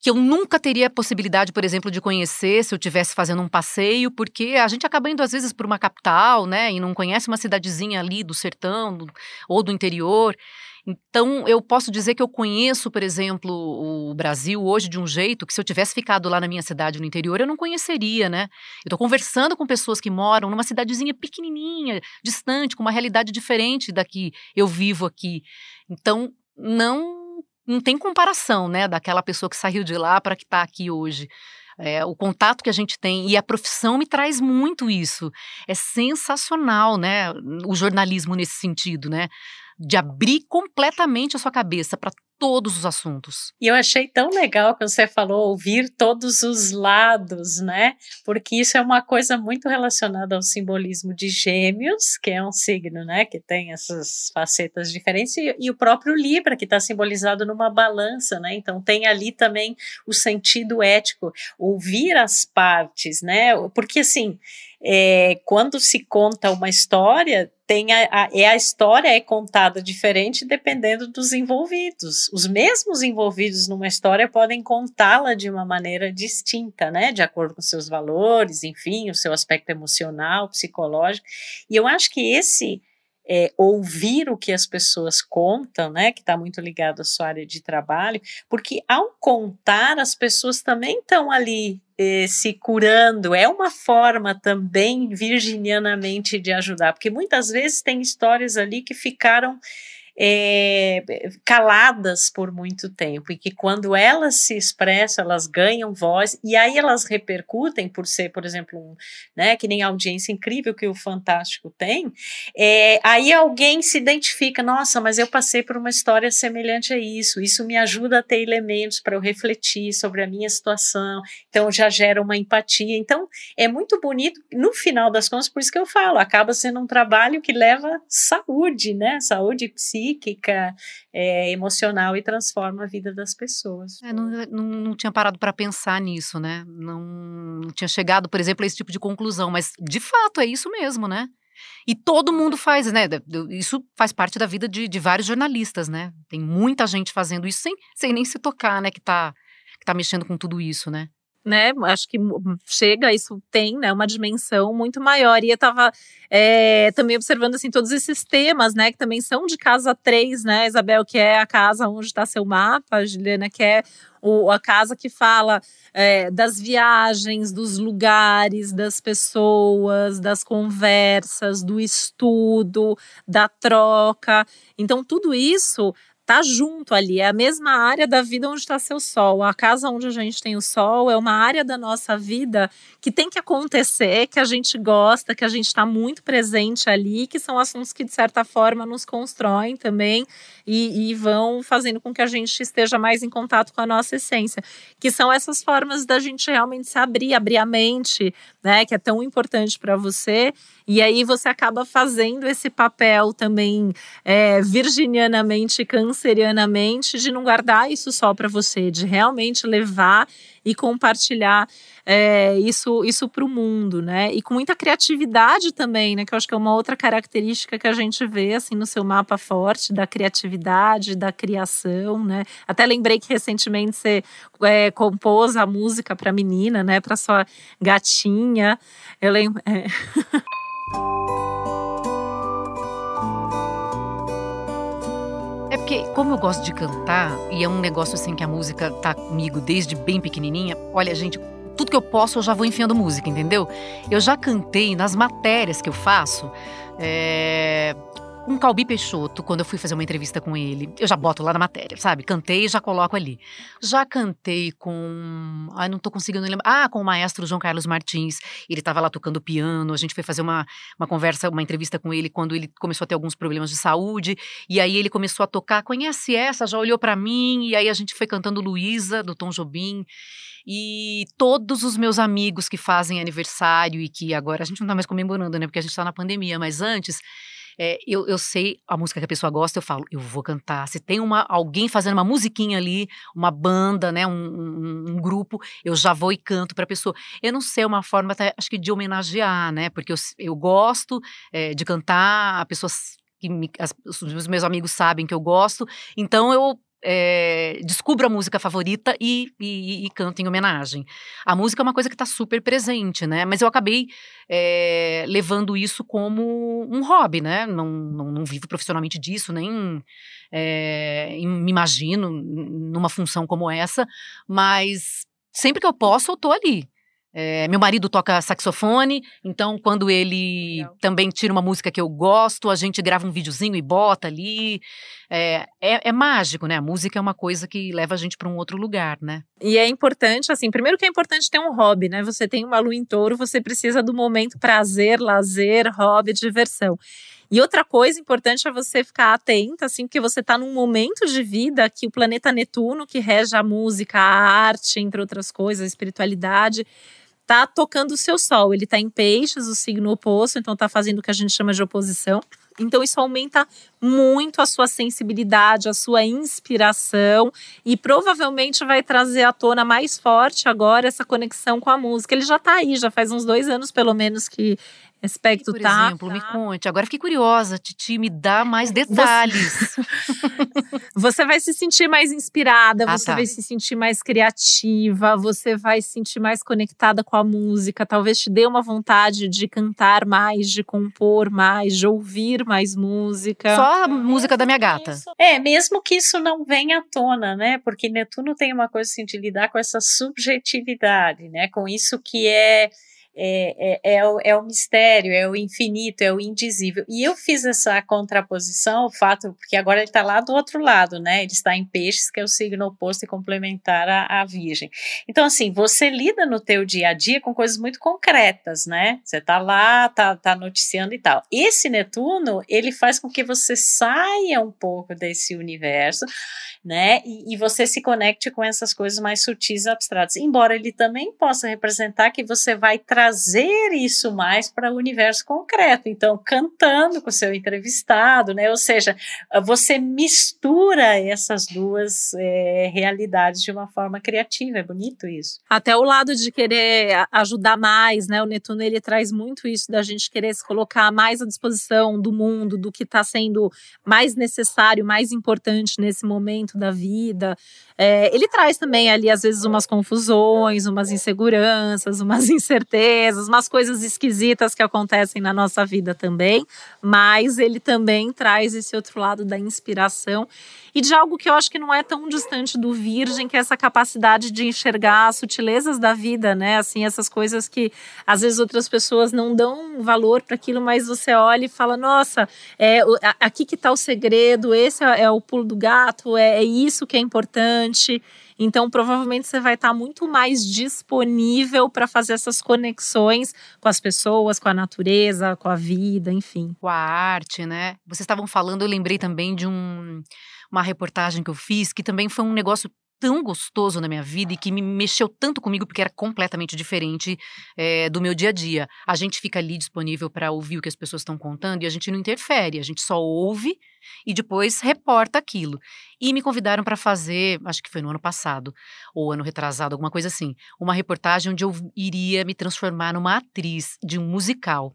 que eu nunca teria a possibilidade, por exemplo, de conhecer se eu tivesse fazendo um passeio, porque a gente acaba indo às vezes por uma capital, né, e não conhece uma cidadezinha ali do sertão ou do interior. Então, eu posso dizer que eu conheço, por exemplo, o Brasil hoje de um jeito que se eu tivesse ficado lá na minha cidade no interior, eu não conheceria, né? Eu estou conversando com pessoas que moram numa cidadezinha pequenininha, distante, com uma realidade diferente da que eu vivo aqui. Então, não não tem comparação, né, daquela pessoa que saiu de lá para que está aqui hoje. É, o contato que a gente tem e a profissão me traz muito isso. É sensacional, né? O jornalismo nesse sentido, né? De abrir completamente a sua cabeça para todos os assuntos.
E eu achei tão legal que você falou ouvir todos os lados, né? Porque isso é uma coisa muito relacionada ao simbolismo de Gêmeos, que é um signo, né, que tem essas facetas diferentes, e, e o próprio Libra, que está simbolizado numa balança, né? Então tem ali também o sentido ético, ouvir as partes, né? Porque assim, é, quando se conta uma história, tem a, a, é a história é contada diferente dependendo dos envolvidos. Os mesmos envolvidos numa história podem contá-la de uma maneira distinta, né, de acordo com seus valores, enfim, o seu aspecto emocional, psicológico. E eu acho que esse é, ouvir o que as pessoas contam, né, que está muito ligado à sua área de trabalho, porque ao contar, as pessoas também estão ali eh, se curando, é uma forma também virginianamente de ajudar, porque muitas vezes tem histórias ali que ficaram é, caladas por muito tempo e que quando elas se expressam, elas ganham voz e aí elas repercutem por ser, por exemplo, um, né, que nem a audiência incrível que o Fantástico tem, é, aí alguém se identifica, nossa, mas eu passei por uma história semelhante a isso, isso me ajuda a ter elementos para eu refletir sobre a minha situação, então já gera uma empatia, então é muito bonito, no final das contas, por isso que eu falo, acaba sendo um trabalho que leva saúde, né, saúde psíquica, psíquica, é, emocional e transforma a vida das pessoas.
É, não, não, não, tinha parado para pensar nisso, né? Não, não tinha chegado, por exemplo, a esse tipo de conclusão, mas de fato é isso mesmo, né? E todo mundo faz, né? Isso faz parte da vida de, de, vários jornalistas, né? Tem muita gente fazendo isso sem, sem nem se tocar, né? Que tá, que tá mexendo com tudo isso, né?
Né? Acho que chega, isso tem, né? Uma dimensão muito maior. E eu estava é, também observando assim todos esses temas, né? Que também são de casa 3, né? Isabel, que é a casa onde está seu mapa, a Juliana, que é o, a casa que fala é, das viagens, dos lugares, das pessoas, das conversas, do estudo, da troca. Então, tudo isso tá junto ali, é a mesma área da vida onde está seu sol. A casa onde a gente tem o sol é uma área da nossa vida que tem que acontecer, que a gente gosta, que a gente está muito presente ali, que são assuntos que, de certa forma, nos constroem também e, e vão fazendo com que a gente esteja mais em contato com a nossa essência. Que são essas formas da gente realmente se abrir, abrir a mente, né? Que é tão importante para você. E aí você acaba fazendo esse papel também é, virginianamente, cancerianamente, de não guardar isso só para você, de realmente levar e compartilhar é, isso isso para o mundo, né? E com muita criatividade também, né? Que eu acho que é uma outra característica que a gente vê assim no seu mapa forte da criatividade, da criação, né? Até lembrei que recentemente você é, compôs a música para menina, né? Para sua gatinha. Eu lembro. É.
porque, como eu gosto de cantar, e é um negócio assim que a música tá comigo desde bem pequenininha, olha, gente, tudo que eu posso eu já vou enfiando música, entendeu? Eu já cantei nas matérias que eu faço. É, com Calbi Peixoto, quando eu fui fazer uma entrevista com ele, eu já boto lá na matéria, sabe? Cantei e já coloco ali. Já cantei com. Ai, não tô conseguindo lembrar. Ah, com o maestro João Carlos Martins. Ele estava lá tocando piano. A gente foi fazer uma, uma conversa, uma entrevista com ele quando ele começou a ter alguns problemas de saúde. E aí ele começou a tocar. Conhece essa? Já olhou para mim. E aí a gente foi cantando Luísa, do Tom Jobim. E todos os meus amigos que fazem aniversário e que agora a gente não tá mais comemorando, né? Porque a gente tá na pandemia, mas antes é, eu, eu sei a música que a pessoa gosta, eu falo, eu vou cantar. Se tem uma, alguém fazendo uma musiquinha ali, uma banda, né, um, um, um grupo, eu já vou e canto para a pessoa. Eu não sei, é uma forma até, acho que de homenagear, né, porque eu, eu gosto é, de cantar, a pessoa que me, as, os meus amigos sabem que eu gosto, então eu é, descubro a música favorita e, e, e, canto em homenagem. A música é uma coisa que está super presente, né? Mas eu acabei é, levando isso como um hobby, né? Não, não, não vivo profissionalmente disso, nem é, me imagino numa função como essa, mas sempre que eu posso, eu tô ali. É, meu marido toca saxofone, então quando ele Legal. também tira uma música que eu gosto, a gente grava um videozinho e bota ali. É, é, é mágico, né? A música é uma coisa que leva a gente para um outro lugar, né?
E é importante, assim, primeiro que é importante ter um hobby, né? Você tem uma lua em touro, você precisa do momento prazer, lazer, hobby, diversão. E outra coisa importante é você ficar atenta, assim, porque você está num momento de vida que o planeta Netuno, que rege a música, a arte, entre outras coisas, a espiritualidade, tá tocando o seu sol. Ele tá em peixes, o signo oposto, então tá fazendo o que a gente chama de oposição. Então, isso aumenta muito a sua sensibilidade, a sua inspiração e provavelmente vai trazer à tona mais forte agora essa conexão com a música. Ele já está aí, já faz uns dois anos pelo menos que aspecto
Por
tá.
exemplo, me conte. Agora fiquei curiosa, Titi, me dá mais detalhes.
Você vai se sentir mais inspirada,
Ah,
você
tá.
vai se sentir mais criativa, você vai se sentir mais conectada com a música. Talvez te dê uma vontade de cantar mais, de compor mais, de ouvir mais música.
Só a música da minha gata.
É, mesmo que isso não venha à tona, né? Porque Netuno tem uma coisa assim de lidar com essa subjetividade, né? Com isso que é é, é, é, o, é o mistério, é o infinito, é o indizível. E eu fiz essa contraposição, o fato, porque agora ele está lá do outro lado, né? Ele está em peixes, que é o signo oposto e complementar à, virgem. Então, assim, você lida no teu dia a dia com coisas muito concretas, né? Você está lá, tá, tá noticiando e tal. Esse Netuno, ele faz com que você saia um pouco desse universo, né? E, e você se conecte com essas coisas mais sutis e abstratas. Embora ele também possa representar que você vai trazer isso mais para o universo concreto. Então, cantando com o seu entrevistado, né? Ou seja, você mistura essas duas é, realidades de uma forma criativa. É bonito isso.
Até o lado de querer ajudar mais, né? O Netuno ele traz muito isso da gente querer se colocar mais à disposição do mundo, do que está sendo mais necessário, mais importante nesse momento da vida. É, ele traz também ali, às vezes, umas confusões, umas inseguranças, umas incertezas, umas coisas esquisitas que acontecem na nossa vida também, mas ele também traz esse outro lado da inspiração e de algo que eu acho que não é tão distante do Virgem, que é essa capacidade de enxergar as sutilezas da vida, né? Assim, essas coisas que às vezes outras pessoas não dão valor para aquilo, mas você olha e fala: nossa, é, aqui que está o segredo, esse é, é, o pulo do gato, é, é isso que é importante. Então, provavelmente você vai estar muito mais disponível para fazer essas conexões com as pessoas, com a natureza, com a vida, enfim.
Com a arte, né? Vocês estavam falando, eu lembrei também de um, uma reportagem que eu fiz, que também foi um negócio tão gostoso na minha vida e que me mexeu tanto comigo porque era completamente diferente é, do meu dia a dia. A gente fica ali disponível para ouvir o que as pessoas estão contando e a gente não interfere, a gente só ouve e depois reporta aquilo. E me convidaram para fazer, acho que foi no ano passado ou ano retrasado, alguma coisa assim, uma reportagem onde eu iria me transformar numa atriz de um musical.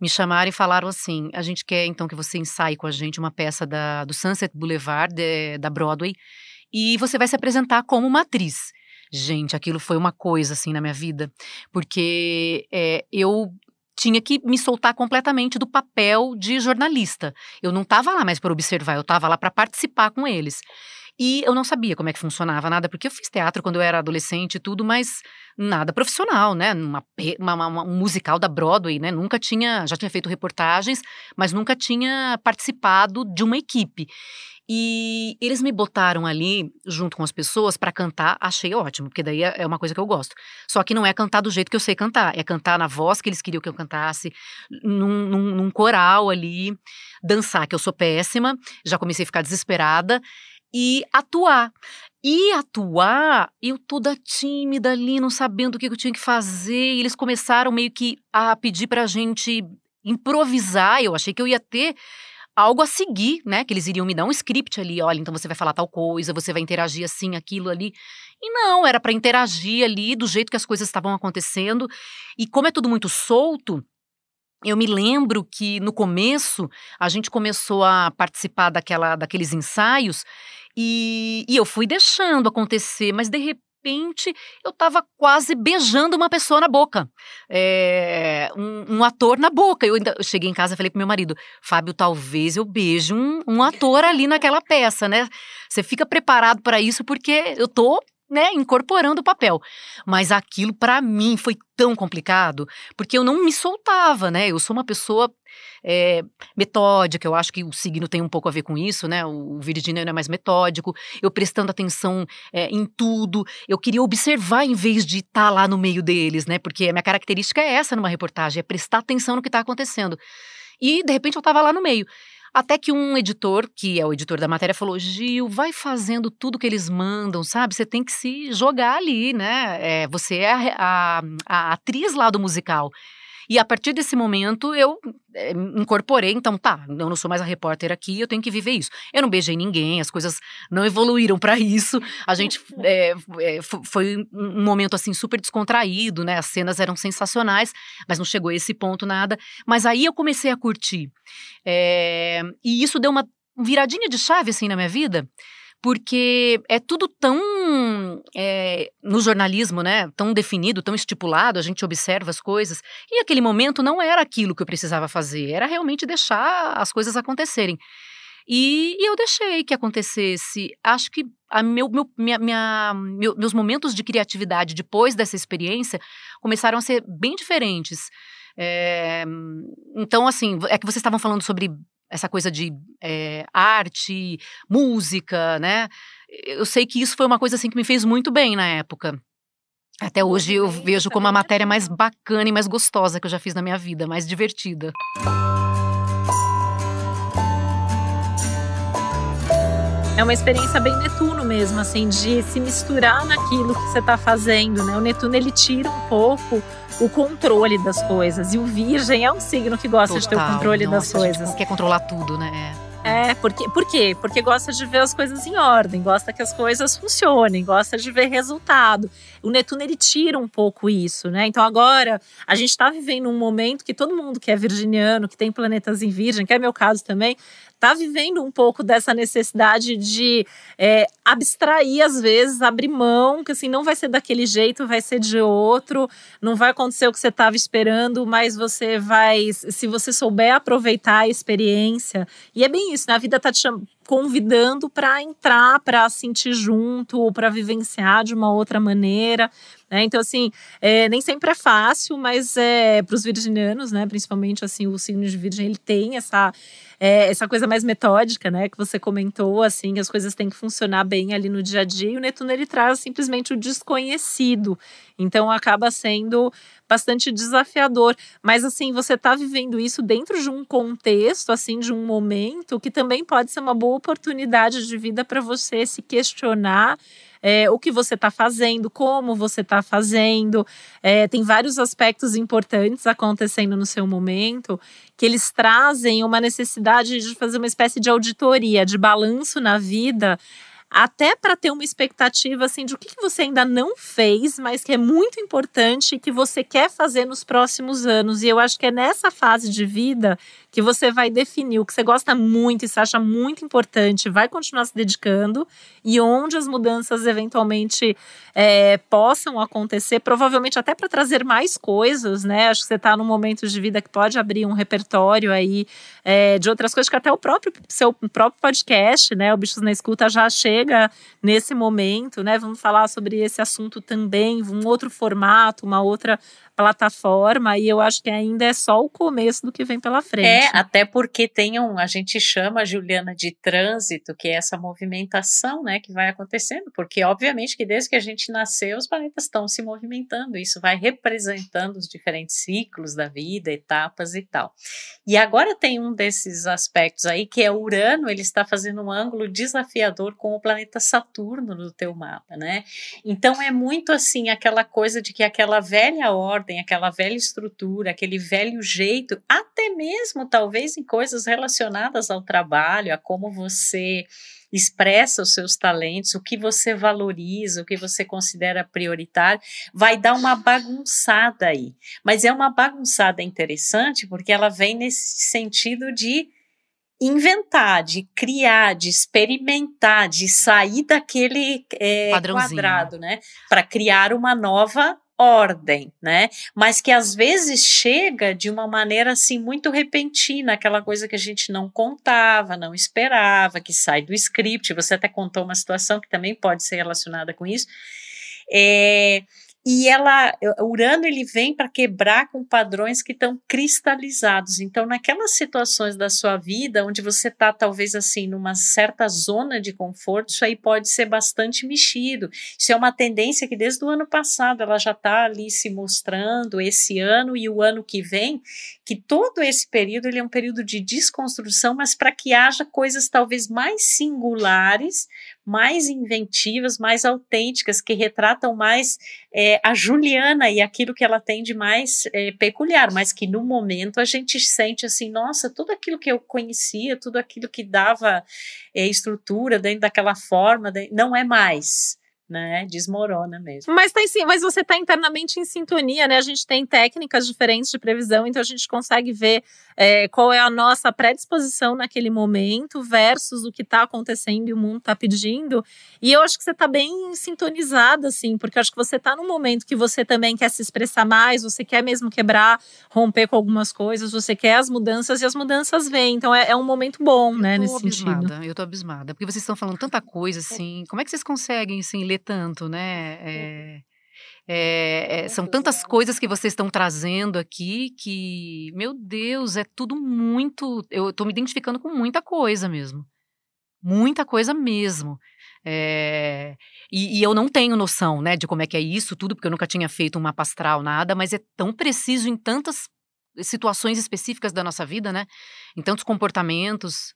Me chamaram e falaram assim: a gente quer então que você ensaie com a gente uma peça da, do Sunset Boulevard, de, da Broadway, e você vai se apresentar como uma atriz. Gente, aquilo foi uma coisa assim na minha vida, porque é, eu tinha que me soltar completamente do papel de jornalista. Eu não estava lá mais para observar, eu estava lá para participar com eles. E eu não sabia como é que funcionava nada, porque eu fiz teatro quando eu era adolescente e tudo, mas nada profissional, né? Uma, uma, uma, um musical da Broadway, né? Nunca tinha, já tinha feito reportagens, mas nunca tinha participado de uma equipe. E eles me botaram ali, junto com as pessoas, para cantar. Achei ótimo, porque daí é uma coisa que eu gosto. Só que não é cantar do jeito que eu sei cantar. É cantar na voz que eles queriam que eu cantasse, num, num, num coral ali, dançar, que eu sou péssima. Já comecei a ficar desesperada. E atuar. E atuar, eu toda tímida ali, não sabendo o que eu tinha que fazer. E eles começaram meio que a pedir pra gente improvisar. Eu achei que eu ia ter algo a seguir, né? Que eles iriam me dar um script ali, olha, então você vai falar tal coisa, você vai interagir assim, aquilo ali. E não, era para interagir ali do jeito que as coisas estavam acontecendo. E como é tudo muito solto, eu me lembro que no começo a gente começou a participar daquela, daqueles ensaios e, e eu fui deixando acontecer, mas de repente repente eu estava quase beijando uma pessoa na boca, é, um, um, ator na boca. Eu, ainda, eu cheguei em casa e falei pro meu marido, Fábio, talvez eu beije um, um ator ali naquela peça, né? Você fica preparado para isso porque eu tô né, incorporando o papel. Mas aquilo para mim foi tão complicado, porque eu não me soltava, né? Eu sou uma pessoa é, metódica, eu acho que o signo tem um pouco a ver com isso, né? O virginiano é mais metódico, eu prestando atenção é, em tudo, eu queria observar em vez de estar tá lá no meio deles, né? Porque a minha característica é essa numa reportagem, é prestar atenção no que está acontecendo. E de repente eu estava lá no meio. Até que um editor, que é o editor da matéria, falou: Gil, vai fazendo tudo que eles mandam, sabe? Você tem que se jogar ali, né? É, você é a, a, a atriz lá do musical. E a partir desse momento eu é, incorporei, então tá, eu não sou mais a repórter aqui, eu tenho que viver isso. Eu não beijei ninguém, as coisas não evoluíram para isso. A gente é, foi um momento assim super descontraído, né? As cenas eram sensacionais, mas não chegou a esse ponto nada. Mas aí eu comecei a curtir. É, e isso deu uma viradinha de chave assim na minha vida porque é tudo tão é, no jornalismo, né? Tão definido, tão estipulado, a gente observa as coisas. E aquele momento não era aquilo que eu precisava fazer, era realmente deixar as coisas acontecerem. E, e eu deixei que acontecesse. Acho que a meu, meu, minha, minha, meu, meus momentos de criatividade depois dessa experiência começaram a ser bem diferentes. É, então, assim, é que vocês estavam falando sobre essa coisa de é, arte, música, né? Eu sei que isso foi uma coisa assim que me fez muito bem na época. Até hoje eu vejo como a matéria mais bacana e mais gostosa que eu já fiz na minha vida, mais divertida.
É uma experiência bem Netuno mesmo, assim, de se misturar naquilo que você está fazendo, né? O Netuno ele tira um pouco o controle das coisas. E o Virgem é um signo que gosta Total, de ter o controle nossa, das coisas.
quer controlar tudo, né?
É. é, porque, por quê? Porque gosta de ver as coisas em ordem, gosta que as coisas funcionem, gosta de ver resultado. O Netuno ele tira um pouco isso, né? Então agora a gente está vivendo um momento que todo mundo que é virginiano, que tem planetas em Virgem, que é meu caso também, está vivendo um pouco dessa necessidade de é, abstrair às vezes, abrir mão, que assim, não vai ser daquele jeito, vai ser de outro, não vai acontecer o que você estava esperando, mas você vai, se você souber aproveitar a experiência, e é bem isso, né? A vida está te convidando para entrar, para sentir junto, para vivenciar de uma outra maneira. Né? Então, assim, é, nem sempre é fácil, mas é, para os virginianos, né, principalmente assim, o signo de virgem, ele tem essa, é, essa coisa mais metódica, né, que você comentou, assim, as coisas têm que funcionar bem ali no dia a dia, e o Netuno, ele traz simplesmente o desconhecido, então acaba sendo bastante desafiador, mas assim, você está vivendo isso dentro de um contexto, assim, de um momento que também pode ser uma boa oportunidade de vida para você se questionar é, o que você está fazendo, como você está fazendo. É, tem vários aspectos importantes acontecendo no seu momento que eles trazem uma necessidade de fazer uma espécie de auditoria, de balanço na vida até para ter uma expectativa assim de o que, você ainda não fez, mas que é muito importante e que você quer fazer nos próximos anos. E eu acho que é nessa fase de vida que você vai definir o que você gosta muito e se acha muito importante, vai continuar se dedicando e onde as mudanças eventualmente é, possam acontecer, provavelmente até para trazer mais coisas, né? Acho que você está num momento de vida que pode abrir um repertório aí é, de outras coisas que até o próprio seu próprio podcast, né? O Bichos na Escuta já chega nesse momento, né? Vamos falar sobre esse assunto também, um outro formato, uma outra plataforma e eu acho que ainda é só o começo do que vem pela frente.
É, até porque tem um, a gente chama, Juliana, de trânsito, que é essa movimentação, né, que vai acontecendo, porque obviamente que desde que a gente nasceu, os planetas estão se movimentando, isso vai representando os diferentes ciclos da vida, etapas e tal. E agora tem um desses aspectos aí, que é Urano, ele está fazendo um ângulo desafiador com o planeta Saturno no teu mapa, né? Então é muito assim, aquela coisa de que aquela velha ordem ordem, aquela velha estrutura, aquele velho jeito, até mesmo talvez em coisas relacionadas ao trabalho, a como você expressa os seus talentos, o que você valoriza, o que você considera prioritário, vai dar uma bagunçada aí. Mas é uma bagunçada interessante porque ela vem nesse sentido de inventar, de criar, de experimentar, de sair daquele é, quadrado, né, para criar uma nova ordem, né? Mas que às vezes chega de uma maneira assim muito repentina, aquela coisa que a gente não contava, não esperava, que sai do script. Você até contou uma situação que também pode ser relacionada com isso. É, e ela, Urano ele vem para quebrar com padrões que estão cristalizados. Então, naquelas situações da sua vida onde você está talvez assim numa certa zona de conforto, isso aí pode ser bastante mexido. Isso é uma tendência que desde o ano passado ela já está ali se mostrando esse ano e o ano que vem, que todo esse período ele é um período de desconstrução, mas para que haja coisas talvez mais singulares mais inventivas, mais autênticas, que retratam mais é, a Juliana e aquilo que ela tem de mais é, peculiar, mas que no momento a gente sente assim, nossa, tudo aquilo que eu conhecia, tudo aquilo que dava é, estrutura dentro daquela forma, não é mais né? Desmorona mesmo.
Mas, tá em, mas você está internamente em sintonia, né? A gente tem técnicas diferentes de previsão, então a gente consegue ver é, qual é a nossa predisposição naquele momento versus o que está acontecendo e o mundo está pedindo. E eu acho que você está bem sintonizada, assim, porque eu acho que você está num momento que você também quer se expressar mais, você quer mesmo quebrar, romper com algumas coisas, você quer as mudanças e as mudanças vêm. Então é, é um momento bom,
eu
né, nesse
abismada,
sentido.
Eu tô abismada, porque vocês estão falando tanta coisa, assim. Como é que vocês conseguem, assim, ler tanto, né? É, é, é, são tantas coisas que vocês estão trazendo aqui que, meu Deus, é tudo muito. Eu estou me identificando com muita coisa mesmo. Muita coisa mesmo. É, e, e, eu não tenho noção, né, de como é que é isso tudo, porque eu nunca tinha feito um mapa astral, nada, mas é tão preciso em tantas situações específicas da nossa vida, né? Em tantos comportamentos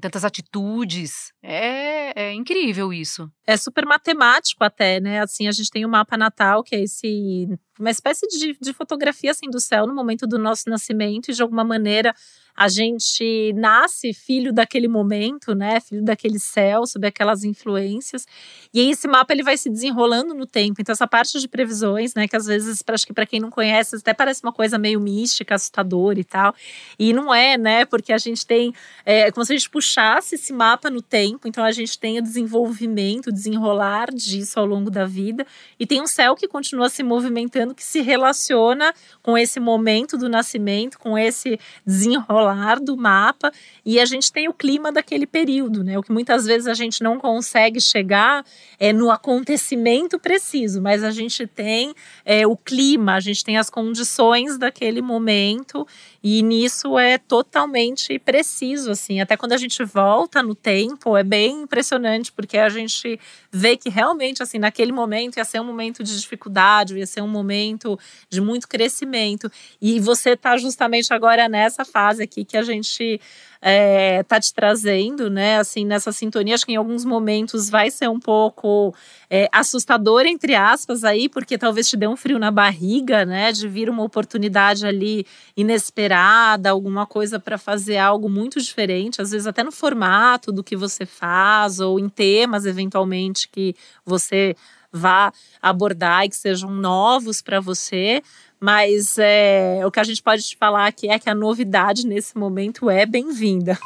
tantas atitudes. É, é incrível isso.
É super matemático até, né? Assim, a gente tem o mapa natal, que é esse uma espécie de, de fotografia assim do céu no momento do nosso nascimento e de alguma maneira a gente nasce filho daquele momento, né? Filho daquele céu, sob aquelas influências. E aí esse mapa ele vai se desenrolando no tempo. Então essa parte de previsões, né, que às vezes acho que para quem não conhece até parece uma coisa meio mística, assustadora e tal. E não é, né? Porque a gente tem é como se a gente puxasse esse mapa no tempo. Então a gente tem o desenvolvimento, o desenrolar disso ao longo da vida. E tem um céu que continua se movimentando que se relaciona com esse momento do nascimento, com esse desenrolar do mapa. E a gente tem o clima daquele período, né? O que muitas vezes a gente não consegue chegar é no acontecimento preciso, mas a gente tem é, o clima, a gente tem as condições daquele momento e nisso é totalmente preciso, assim. Até quando a gente volta no tempo, é bem impressionante, porque a gente vê que realmente, assim, naquele momento ia ser um momento de dificuldade, ia ser um momento de muito crescimento. E você está justamente agora nessa fase aqui que a gente é, tá te trazendo, né? Assim, nessa sintonia, acho que em alguns momentos vai ser um pouco é, assustador, entre aspas, aí, porque talvez te dê um frio na barriga, né? De vir uma oportunidade ali inesperada, alguma coisa para fazer algo muito diferente, às vezes até no formato do que você faz, ou em temas, eventualmente, que você vá abordar e que sejam novos para você, mas é, o que a gente pode te falar aqui é que a novidade nesse momento é bem-vinda.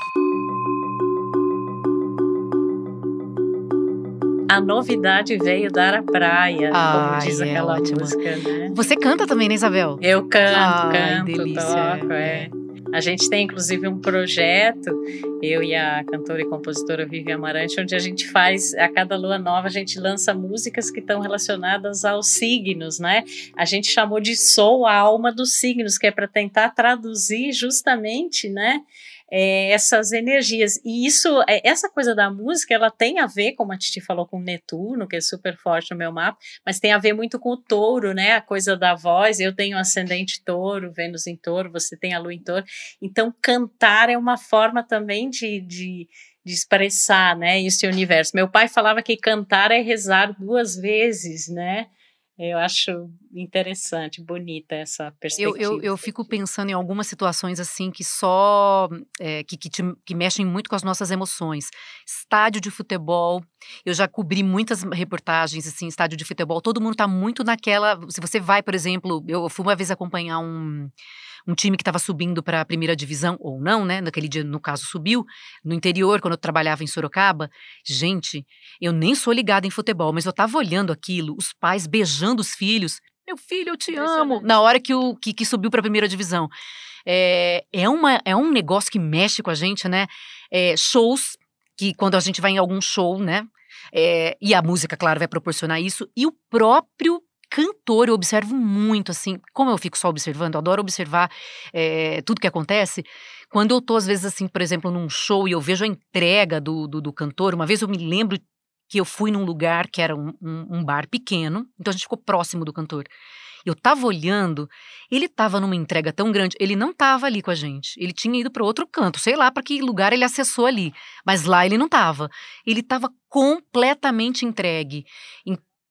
A novidade veio dar a praia, Ai, como diz é aquela ótimo. música, né?
Você canta também, né, Isabel?
Eu canto, Ai, canto, delícia. toco, é. A gente tem inclusive um projeto, eu e a cantora e compositora Vivi Amarante, onde a gente faz, a cada lua nova, a gente lança músicas que estão relacionadas aos signos, né? A gente chamou de Sou a Alma dos Signos, que é para tentar traduzir justamente, né? É, essas energias. E isso, é, essa coisa da música, ela tem a ver, como a Titi falou, com Netuno, que é super forte no meu mapa, mas tem a ver muito com o touro, né? A coisa da voz. Eu tenho ascendente touro, Vênus em touro, você tem a lua em touro. Então, cantar é uma forma também de, de de expressar, né, esse universo. Meu pai falava que cantar é rezar duas vezes, né? Eu acho interessante, bonita essa perspectiva.
Eu, eu, eu fico pensando em algumas situações assim que só é, que, que, te, que, mexem muito com as nossas emoções. Estádio de futebol, eu já cobri muitas reportagens assim, estádio de futebol. Todo mundo está muito naquela. Se você vai, por exemplo, eu fui uma vez acompanhar um um time que estava subindo para a primeira divisão, ou não, né? Naquele dia, no caso, subiu, no interior, quando eu trabalhava em Sorocaba. Gente, eu nem sou ligada em futebol, mas eu estava olhando aquilo, os pais beijando os filhos. Meu filho, eu te amo. Na hora que, o, que, que subiu para a primeira divisão. É, é, uma, é um negócio que mexe com a gente, né? É, shows, que quando a gente vai em algum show, né? É, e a música, claro, vai proporcionar isso. E o próprio cantor, eu observo muito, assim, como eu fico só observando, eu adoro observar é, tudo que acontece. Quando eu tô, às vezes, assim, por exemplo, num show e eu vejo a entrega do, do, do cantor, uma vez eu me lembro que eu fui num lugar que era um, um, um bar pequeno, então a gente ficou próximo do cantor. Eu tava olhando, ele tava numa entrega tão grande, ele não tava ali com a gente. Ele tinha ido para outro canto, sei lá para que lugar ele acessou ali, mas lá ele não tava. Ele tava completamente entregue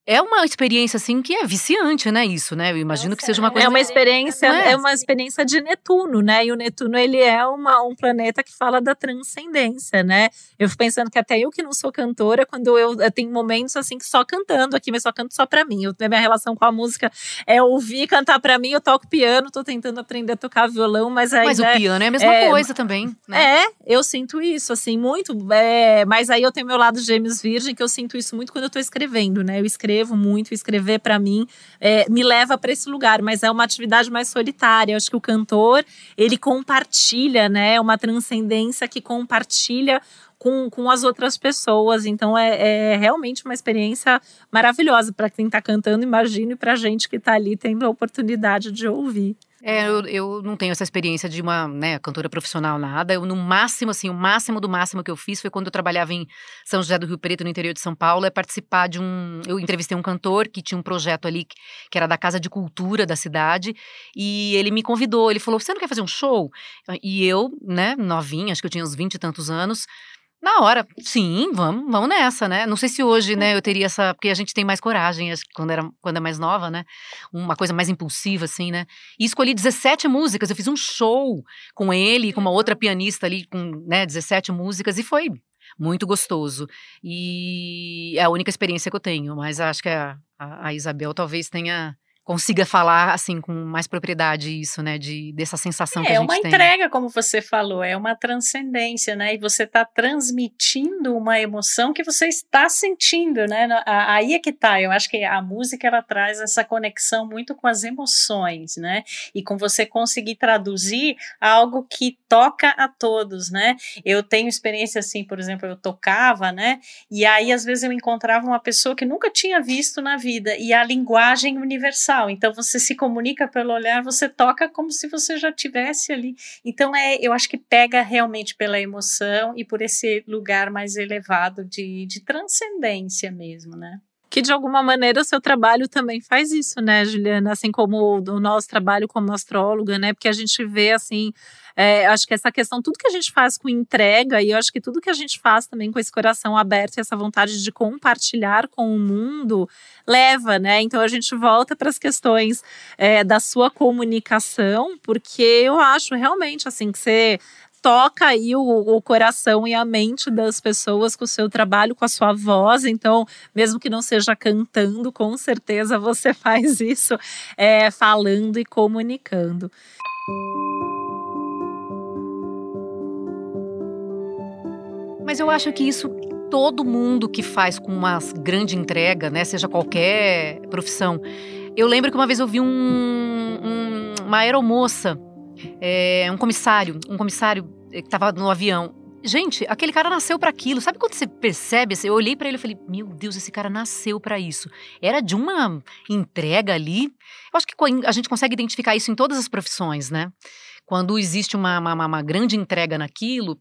é uma experiência assim que é viciante, né? Isso, né? Eu imagino Nossa, que seja uma coisa.
É uma experiência, é? é? uma experiência de Netuno, né? E o Netuno ele é uma, um planeta que fala da transcendência, né? Eu fico pensando que até eu que não sou cantora, quando eu, eu tenho momentos assim que só cantando aqui, mas só canto só para mim. Eu, minha relação com a música é ouvir cantar para mim. Eu toco piano, tô tentando aprender a tocar violão, mas aí.
Mas o piano é a mesma é, coisa também.
Né? É, eu sinto isso assim muito. É, mas aí eu tenho meu lado gêmeos virgem que eu sinto isso muito quando eu tô escrevendo, né? Eu escrevo escrevo muito, escrever para mim é, me leva para esse lugar, mas é uma atividade mais solitária. Eu acho que o cantor, ele compartilha, né? Uma transcendência que compartilha com, com as outras pessoas. Então é, é realmente uma experiência maravilhosa para quem está cantando, imagino, e para gente que está ali tendo a oportunidade de ouvir.
É, eu, eu não tenho essa experiência de uma né, cantora profissional, nada. Eu, no máximo, assim, o máximo do máximo que eu fiz foi quando eu trabalhava em São José do Rio Preto, no interior de São Paulo, é participar de um. Eu entrevistei um cantor que tinha um projeto ali que era da Casa de Cultura da cidade, e ele me convidou. Ele falou: Você não quer fazer um show? E eu, né, novinha, acho que eu tinha uns vinte e tantos anos, na hora, sim, vamos, vamos nessa, né? Não sei se hoje, né, eu teria essa. Porque a gente tem mais coragem, quando, era, quando é mais nova, né? Uma coisa mais impulsiva, assim, né? E escolhi 17 músicas. Eu fiz um show com ele, com uma outra pianista ali, com né, 17 músicas, e foi muito gostoso. E é a única experiência que eu tenho, mas acho que a, a, a Isabel talvez tenha consiga falar assim com mais propriedade isso, né, de dessa sensação
é,
que a
gente tem. É uma entrega, como você falou, é uma transcendência, né? E você está transmitindo uma emoção que você está sentindo, né? Aí é que tá. Eu acho que a música ela traz essa conexão muito com as emoções, né? E com você conseguir traduzir algo que toca a todos, né? Eu tenho experiência assim, por exemplo, eu tocava, né? E aí às vezes eu encontrava uma pessoa que nunca tinha visto na vida e a linguagem universal universal. Então você se comunica pelo olhar, você toca como se você já tivesse ali. Então é, eu acho que pega realmente pela emoção e por esse lugar mais elevado de, de transcendência mesmo, né?
Que de alguma maneira o seu trabalho também faz isso, né, Juliana? Assim como o nosso trabalho como astróloga, né? Porque a gente vê assim, é, acho que essa questão, tudo que a gente faz com entrega, e eu acho que tudo que a gente faz também com esse coração aberto e essa vontade de compartilhar com o mundo, leva, né? Então a gente volta para as questões é, da sua comunicação, porque eu acho realmente assim que você toca aí o, o, coração e a mente das pessoas com o seu trabalho, com a sua voz. Então, mesmo que não seja cantando, com certeza você faz isso é, falando e comunicando.
Mas eu acho que isso todo mundo que faz com uma grande entrega, né, seja qualquer profissão. Eu lembro que uma vez eu vi um, um, uma aeromoça é, um comissário, um comissário que estava no avião. Gente, aquele cara nasceu para aquilo. Sabe quando você percebe? Eu olhei para ele e falei: Meu Deus, esse cara nasceu para isso. Era de uma entrega ali. Eu acho que a gente consegue identificar isso em todas as profissões, né? Quando existe uma, uma, uma grande entrega naquilo,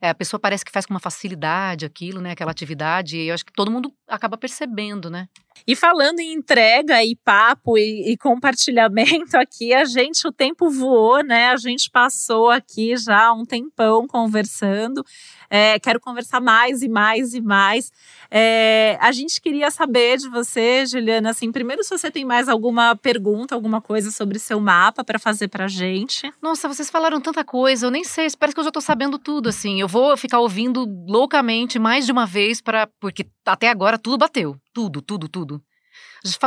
é, a pessoa parece que faz com uma facilidade aquilo, né? Aquela atividade. E eu acho que todo mundo acaba percebendo, né?
E falando em entrega e papo e, e, compartilhamento aqui, a gente, o tempo voou, né? A gente passou aqui já um tempão conversando. É, quero conversar mais e mais e mais. É, a gente queria saber de você, Juliana, assim, primeiro se você tem mais alguma pergunta, alguma coisa sobre seu mapa para fazer pra gente.
Nossa, vocês falaram tanta coisa, eu nem sei, parece que eu já tô sabendo tudo, assim. Eu vou ficar ouvindo loucamente mais de uma vez para porque até agora tudo bateu, tudo, tudo, tudo.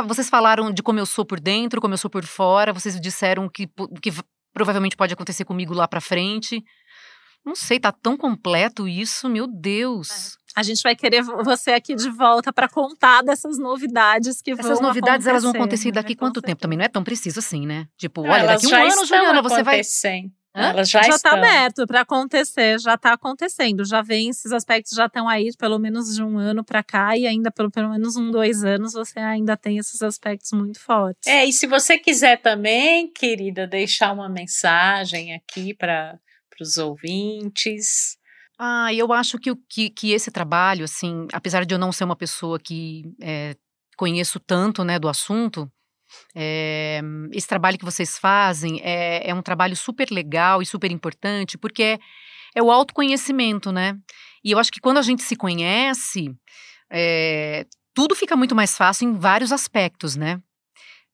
Vocês falaram de como eu sou por dentro, como eu sou por fora, vocês disseram que, que provavelmente pode acontecer comigo lá para frente. Não sei, tá tão completo isso, meu Deus.
É. A gente vai querer você aqui de volta para contar dessas novidades que
Essas vão novidades elas vão acontecer né? daqui quanto tempo? Também não é tão preciso assim, né? Tipo, não, olha, daqui um ano, Juliana, você vai
Elas já, já
está aberto para acontecer, já está acontecendo, já vem esses aspectos já estão aí pelo menos de um ano para cá e ainda pelo, pelo menos um dois anos você ainda tem esses aspectos muito fortes.
É e se você quiser também, querida, deixar uma mensagem aqui para os ouvintes?
Ah, eu acho que, que, que esse trabalho, assim, apesar de eu não ser uma pessoa que é, conheço tanto, né, do assunto, É, esse trabalho que vocês fazem é, é, um trabalho super legal e super importante, porque é, é, o autoconhecimento, né? E eu acho que quando a gente se conhece, é, tudo fica muito mais fácil em vários aspectos, né?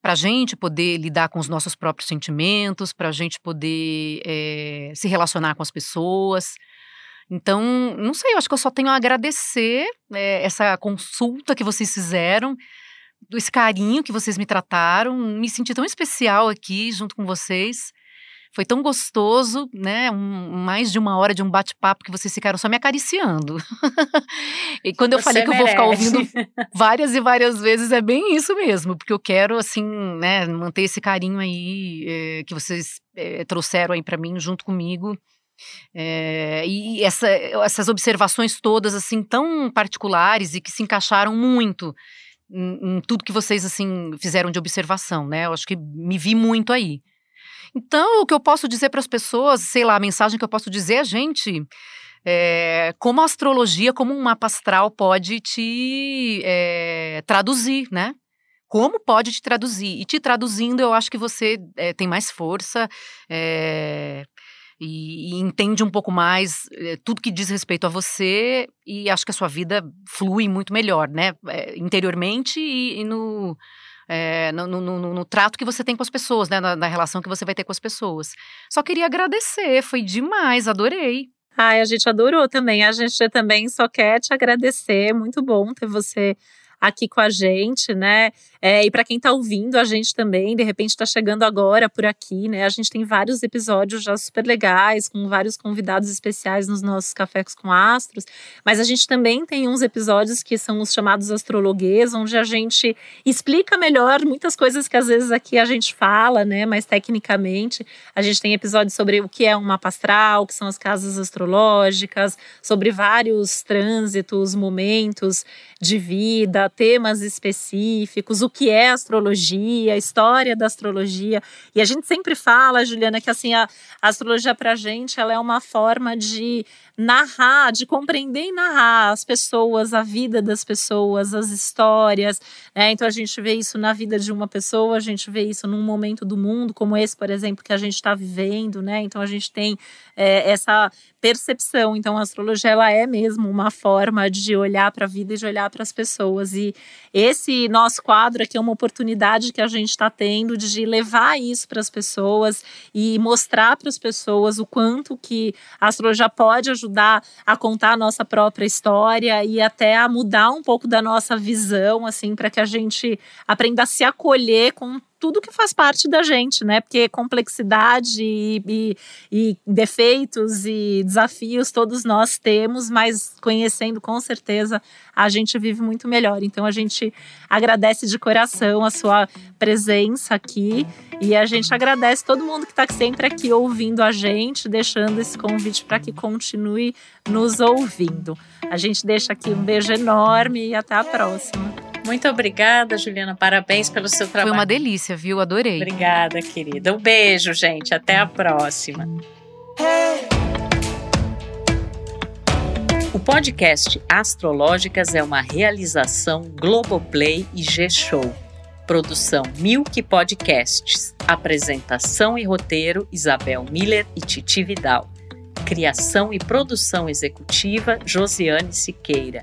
Para a gente poder lidar com os nossos próprios sentimentos, para a gente poder é, se relacionar com as pessoas. Então, não sei, eu acho que eu só tenho a agradecer é, essa consulta que vocês fizeram, esse carinho que vocês me trataram. Me senti tão especial aqui junto com vocês. Foi tão gostoso, né? Um, mais de uma hora de um bate-papo que vocês ficaram só me acariciando. e quando eu Você falei que merece. eu vou ficar ouvindo várias e várias vezes, é bem isso mesmo, porque eu quero, assim, né, manter esse carinho aí é, que vocês é, trouxeram aí para mim junto comigo. É, e essa, essas observações todas assim tão particulares e que se encaixaram muito em, em, tudo que vocês assim fizeram de observação, né? Eu acho que me vi muito aí. Então, o que eu posso dizer para as pessoas, sei lá, a mensagem que eu posso dizer é, gente, é, como a astrologia, como um mapa astral pode te é, traduzir, né? Como pode te traduzir? E te traduzindo, eu acho que você é, tem mais força, é, e, e entende um pouco mais é, tudo que diz respeito a você e acho que a sua vida flui muito melhor, né? É, interiormente e, e no, é, no, no, no, no, trato que você tem com as pessoas, né? Na, na, relação que você vai ter com as pessoas. Só queria agradecer, foi demais, adorei.
Ai, a gente adorou também. A gente também só quer te agradecer. Muito bom ter você aqui com a gente, né? É, e para quem está ouvindo a gente também, de repente está chegando agora por aqui, né? A gente tem vários episódios já super legais, com vários convidados especiais nos nossos cafés com astros, mas a gente também tem uns episódios que são os chamados astrologuês, onde a gente explica melhor muitas coisas que às vezes aqui a gente fala, né? Mas tecnicamente, a gente tem episódios sobre o que é um mapa astral, o que são as casas astrológicas, sobre vários trânsitos, momentos de vida, temas específicos, o que é astrologia, a história da astrologia. E a gente sempre fala, Juliana, que assim a, a astrologia para a gente ela é uma forma de narrar, de compreender e narrar as pessoas, a vida das pessoas, as histórias. Né? Então a gente vê isso na vida de uma pessoa, a gente vê isso num momento do mundo, como esse, por exemplo, que a gente está vivendo, né? Então a gente tem é, essa percepção. Então a astrologia ela é mesmo uma forma de olhar para a vida e de olhar para as pessoas. E esse nosso quadro aqui é uma oportunidade que a gente está tendo de levar isso para as pessoas e mostrar para as pessoas o quanto que a astrologia pode ajudar a contar a nossa própria história e até a mudar um pouco da nossa visão, assim, para que a gente aprenda a se acolher com tudo que faz parte da gente, né? Porque complexidade e, e, e, defeitos e desafios todos nós temos, mas conhecendo com certeza a gente vive muito melhor. Então a gente agradece de coração a sua presença aqui e a gente agradece todo mundo que está sempre aqui ouvindo a gente, deixando esse convite para que continue nos ouvindo. A gente deixa aqui um beijo enorme e até a próxima.
Muito obrigada, Juliana. Parabéns pelo seu trabalho.
Foi uma delícia, viu? Adorei.
Obrigada, querida. Um beijo, gente. Até a próxima. O podcast Astrológicas é uma realização Globoplay e G-Show. Produção Milk Podcasts. Apresentação e roteiro Isabel Miller e Titi Vidal. Criação e produção executiva Josiane Siqueira.